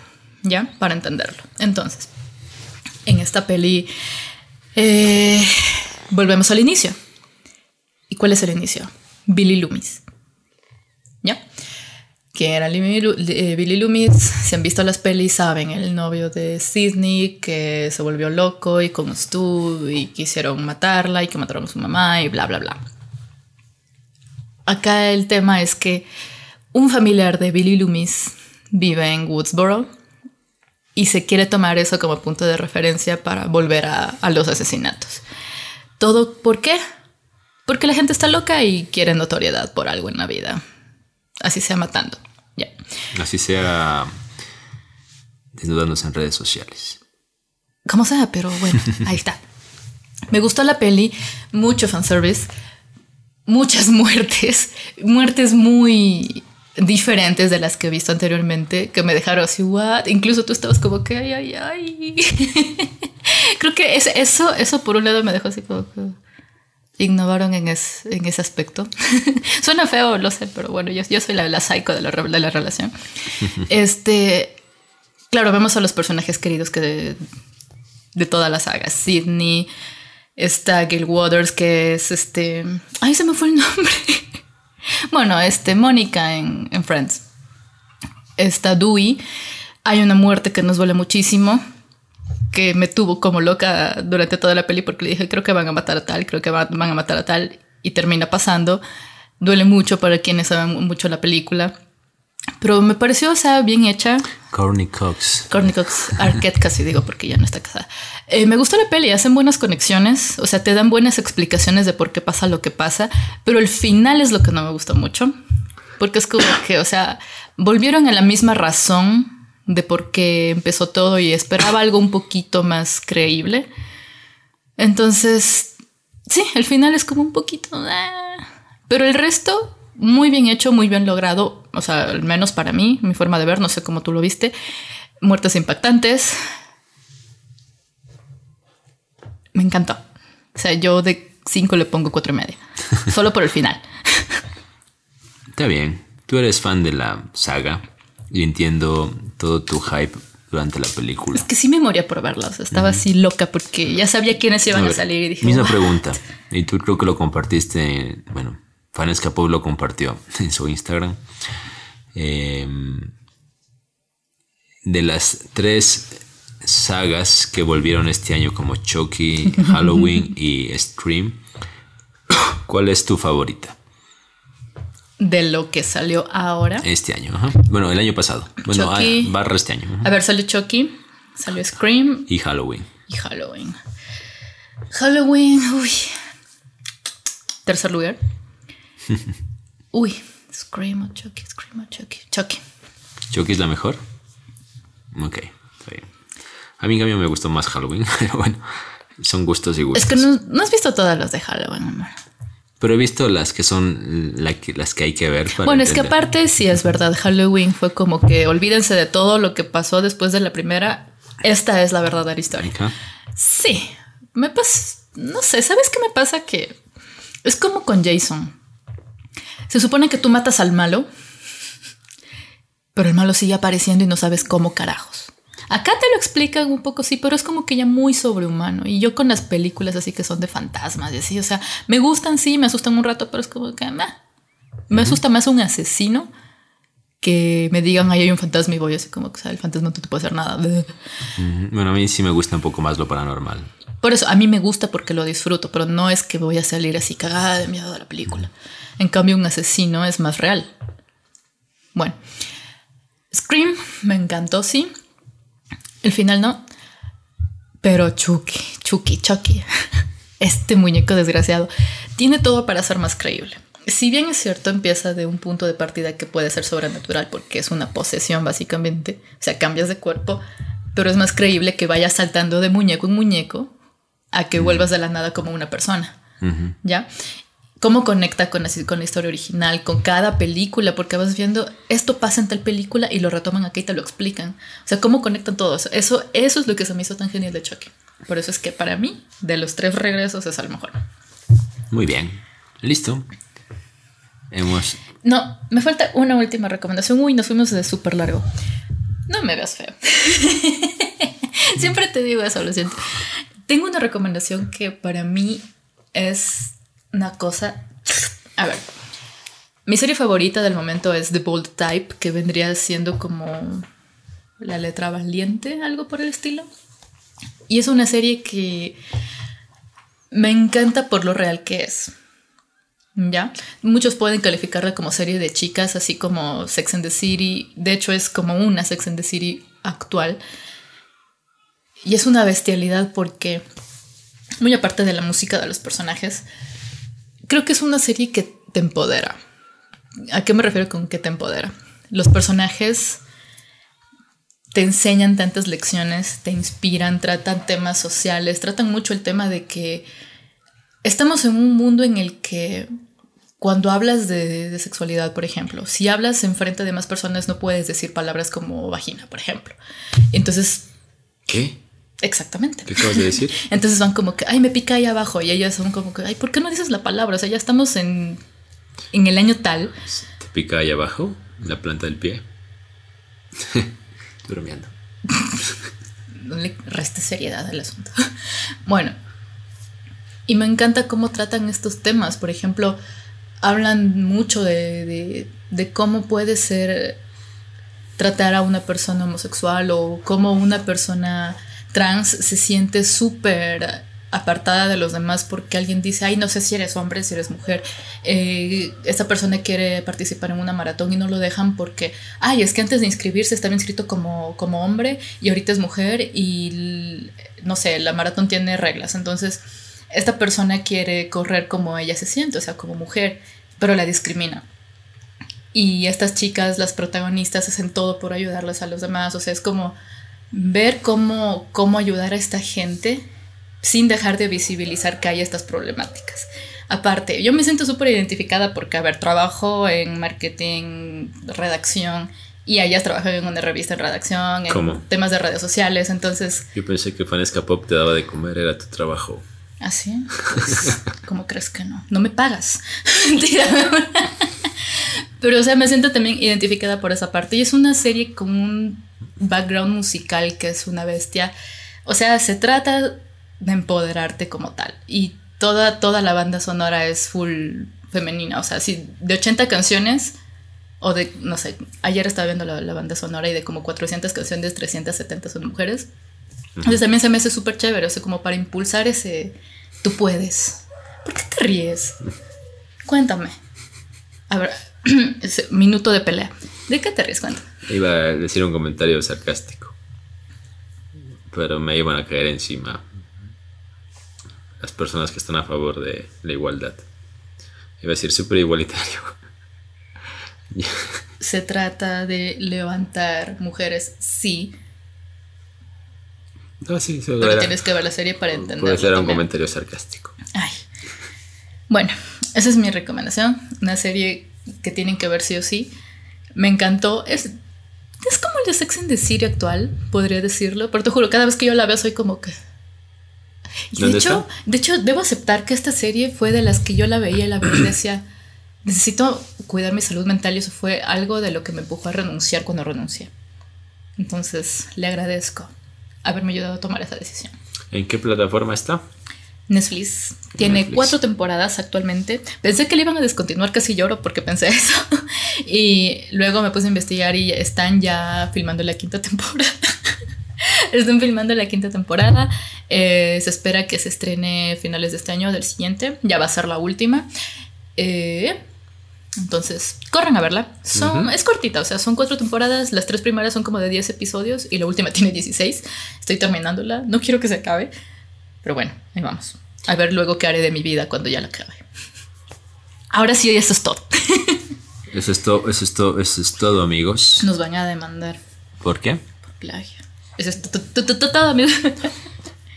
¿ya? Para entenderlo. Entonces, en esta peli, eh, volvemos al inicio. ¿Y cuál es el inicio? Billy Loomis. ¿Ya? Que era eh, Billy Loomis. Si han visto las pelis, saben, el novio de Sidney que se volvió loco y con Stu y quisieron matarla y que mataron a su mamá y bla, bla, bla. Acá el tema es que un familiar de Billy Loomis vive en Woodsboro y se quiere tomar eso como punto de referencia para volver a, a los asesinatos. ¿Todo por qué? Porque la gente está loca y quiere notoriedad por algo en la vida. Así sea matando. Ya. Así sea desnudándose en redes sociales. Como sea, pero bueno, ahí está. Me gustó la peli, mucho fanservice, muchas muertes, muertes muy diferentes de las que he visto anteriormente, que me dejaron así, what? Incluso tú estabas como que, ay, ay, ay. Creo que eso, eso por un lado me dejó así como que innovaron en, en ese aspecto. Suena feo, lo sé, pero bueno, yo, yo soy la, la psycho de la, de la relación. este, claro, vemos a los personajes queridos que de, de toda la saga. Sidney, está Gil Waters, que es este... Ay, se me fue el nombre. bueno, este, Mónica en, en Friends. Está Dewey. Hay una muerte que nos duele muchísimo que me tuvo como loca durante toda la peli porque le dije, creo que van a matar a tal, creo que van a matar a tal, y termina pasando. Duele mucho para quienes saben mucho la película. Pero me pareció, o sea, bien hecha. Corny Cox. Corny Cox, Arquette casi digo porque ya no está casada. Eh, me gustó la peli, hacen buenas conexiones, o sea, te dan buenas explicaciones de por qué pasa lo que pasa, pero el final es lo que no me gustó mucho. Porque es como que, o sea, volvieron a la misma razón de por qué empezó todo y esperaba algo un poquito más creíble. Entonces, sí, el final es como un poquito... Ah, pero el resto, muy bien hecho, muy bien logrado, o sea, al menos para mí, mi forma de ver, no sé cómo tú lo viste. Muertes impactantes. Me encantó. O sea, yo de 5 le pongo cuatro y media. Solo por el final. Está bien. Tú eres fan de la saga y entiendo todo tu hype durante la película. Es que sí me moría por verlos. estaba así loca porque ya sabía quiénes iban a, salir y dije. Misma pregunta. Y tú creo que lo compartiste. Bueno, Fanesca Pop lo compartió en su Instagram. Em, de las tres sagas que volvieron este año como Chucky, Halloween y Scream, ¿cuál es tu favorita? De lo que salió ahora. Este año, ajá. Bueno, el año pasado. Bueno, ah, barra este año. A ver, salió Chucky, salió Scream. Y Halloween. Y Halloween. Halloween, uy. Tercer lugar. uy, Scream o Chucky, Scream o Chucky. Chucky. ¿Chucky es la mejor? Ok, está bien. A mí, a mí me gustó más Halloween, pero bueno, son gustos y gustos. Es que no, no has visto todas las de Halloween, amor. Pero he visto las que son las que hay que ver. bueno, es que aparte, sí es verdad, Halloween fue como que olvídense de todo lo que pasó después de la primera. Esta es la verdadera historia. Sí, me pasa, no sé, ¿sabes qué me pasa? Que es como con Jason. Se supone que tú matas al malo, pero el malo sigue apareciendo y no sabes cómo carajos. Acá te lo explican un poco, sí, pero es como que ya muy sobrehumano. Y yo con las películas así que son de fantasmas y así, o sea, me gustan, sí, me asustan un rato, pero es como que me asusta más un asesino que me digan, ahí hay un fantasma y voy así como que, o sea, el fantasma no te puede hacer nada. Bueno, a mí sí me gusta un poco más lo paranormal. Por eso, a mí me gusta porque lo disfruto, pero no es que voy a salir así cagada de miedo de la película. En cambio, un asesino es más real. Bueno, Scream me encantó, sí. El final no. Pero Chucky, Chucky, Chucky, este muñeco desgraciado, tiene todo para ser más creíble. Si bien es cierto, empieza de un punto de partida que puede ser sobrenatural porque es una posesión básicamente, o sea, cambias de cuerpo, pero es más creíble que vayas saltando de muñeco en muñeco a que vuelvas de la nada como una persona. ¿Ya? Cómo conecta con la, con la historia original, con cada película, porque vas viendo esto pasa en tal película y lo retoman aquí y te lo explican. O sea, cómo conectan todo eso. Eso, eso es lo que se me hizo tan genial de Chucky. Por eso es que para mí, de los tres regresos, es el mejor. Muy bien. Listo. Hemos. No, me falta una última recomendación. Uy, nos fuimos de súper largo. No me veas feo. Siempre te digo eso, lo siento. Tengo una recomendación que para mí es una cosa. A ver. Mi serie favorita del momento es The Bold Type, que vendría siendo como la letra valiente, algo por el estilo. Y es una serie que me encanta por lo real que es. ¿Ya? Muchos pueden calificarla como serie de chicas, así como Sex and the City. De hecho, es como una Sex and the City actual. Y es una bestialidad porque, muy aparte de la música de los personajes, creo que es una serie que te empodera. ¿A qué me refiero con que te empodera? Los personajes te enseñan tantas lecciones, te inspiran, tratan temas sociales, tratan mucho el tema de que estamos en un mundo en el que cuando hablas de, sexualidad, por ejemplo, si hablas en frente de más personas no puedes decir palabras como vagina, por ejemplo. Entonces... ¿Qué? Exactamente. ¿Qué acabas de decir? Entonces van como que, ay, me pica ahí abajo. Y ellas son como que, ay, ¿por qué no dices la palabra? O sea, ya estamos en, en el año tal. ¿Te pica ahí abajo? la planta del pie? bromeando. no le reste seriedad al asunto. bueno, y me encanta cómo tratan estos temas. Por ejemplo, hablan mucho de, de, cómo puede ser tratar a una persona homosexual o cómo una persona trans se siente súper apartada de los demás porque alguien dice, ay, no sé si eres hombre, si eres mujer. Eh, esta persona quiere participar en una maratón y no lo dejan porque, ay, es que antes de inscribirse estaba inscrito como, como hombre y ahorita es mujer y, no sé, la maratón tiene reglas. Entonces, esta persona quiere correr como ella se siente, o sea, como mujer, pero la discrimina. Y estas chicas, las protagonistas, hacen todo por ayudarles a los demás. O sea, es como ver cómo, cómo ayudar a esta gente sin dejar de visibilizar que hay estas problemáticas. Aparte, yo me siento súper identificada porque, a ver, trabajo en marketing, redacción, y ellas trabajan en una revista en redacción, en temas de redes sociales, entonces... Yo pensé que Fanesca Pop te daba de comer, era tu trabajo. ¿Ah, sí? Pues, ¿Cómo crees que no? No me pagas. Pero, o sea, me siento también identificada por esa parte. Y es una serie con un background musical que es una bestia. O sea, se trata de empoderarte como tal. Y toda, toda la banda sonora es full femenina. O sea, si de 80 canciones, o de, no sé, ayer estaba viendo la, banda sonora y de como 400 canciones, 370 son mujeres. Entonces también se me hace súper chévere, o sea, como para impulsar ese, tú puedes. ¿Por qué te ríes? Cuéntame. A ver, minuto de pelea. ¿De qué te ríes? Cuéntame. Iba a decir un comentario sarcástico, pero me iban a caer encima las personas que están a favor de la igualdad. Iba a decir súper igualitario. Se trata de levantar mujeres, sí. Ah, sí, Pero tienes que ver la serie para entender. Puede ser un comentario sarcástico. Ay. Bueno, esa es mi recomendación. Una serie que tienen que ver sí o sí. Me encantó. Es, es como el de Sex and the City actual, podría decirlo. Pero te juro, cada vez que yo la veo soy como que de hecho, de hecho, debo aceptar que esta serie fue de las que yo la veía y la veía y decía, necesito cuidar mi salud mental y eso fue algo de lo que me empujó a renunciar cuando renuncié. Entonces, le agradezco haberme ayudado a tomar esa decisión. ¿En qué plataforma está? Netflix. Tiene cuatro temporadas actualmente. Pensé que le iban a descontinuar, casi lloro porque pensé eso. y luego me puse a investigar y están ya filmando la quinta temporada. Están filmando la quinta temporada. Eh, se espera que se estrene finales de este año, del siguiente. Ya va a ser la última. Eh, entonces, corran a verla. Son, Es cortita, o sea, son cuatro temporadas. Las tres primeras son como de 10 episodios y la última tiene 16. Estoy terminándola. No quiero que se acabe. Pero bueno, ahí vamos. A ver luego qué haré de mi vida cuando ya la acabe. Ahora sí, eso es todo. eso es todo, eso es todo, eso es todo, amigos. Nos van a demandar. ¿Por qué? Por plagio. Eso es todo, amigos.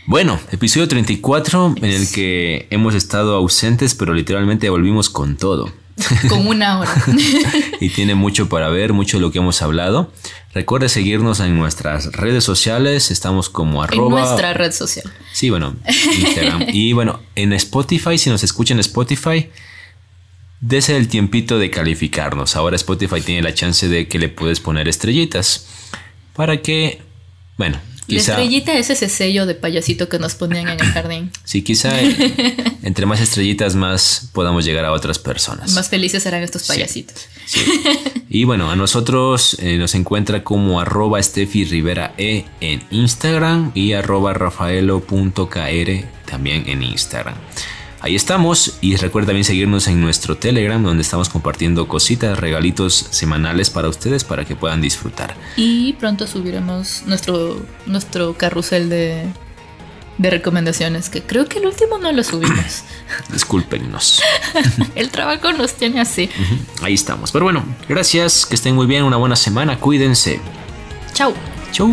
Bueno, episodio 34 en el que hemos estado ausentes, pero literalmente volvimos con todo. Con una hora. y tiene mucho para ver, mucho de lo que hemos hablado. Recuerde seguirnos en nuestras redes sociales. Estamos como arroba. En nuestra red social. Sí, bueno, Instagram. y bueno, en Spotify, si nos escuchan en Spotify, dese el tiempito de calificarnos. Ahora Spotify tiene la chance de que le puedes poner estrellitas para que, bueno, la estrellita es ese sello de payasito que nos ponían en el jardín. Sí, quizá entre más estrellitas más podamos llegar a otras personas. Más felices serán estos payasitos. Y bueno, a nosotros eh, nos encuentra como arroba Steffi Rivera E en Instagram y arroba rafaelo.kr también en Instagram. Ahí estamos y recuerda también seguirnos en nuestro Telegram donde estamos compartiendo cositas, regalitos semanales para ustedes para que puedan disfrutar. Y pronto subiremos nuestro, nuestro carrusel de, de recomendaciones que creo que el último no lo subimos. Discúlpenos. el trabajo nos tiene así. Ahí estamos. Pero bueno, gracias, que estén muy bien, una buena semana, cuídense. Chau. Chau.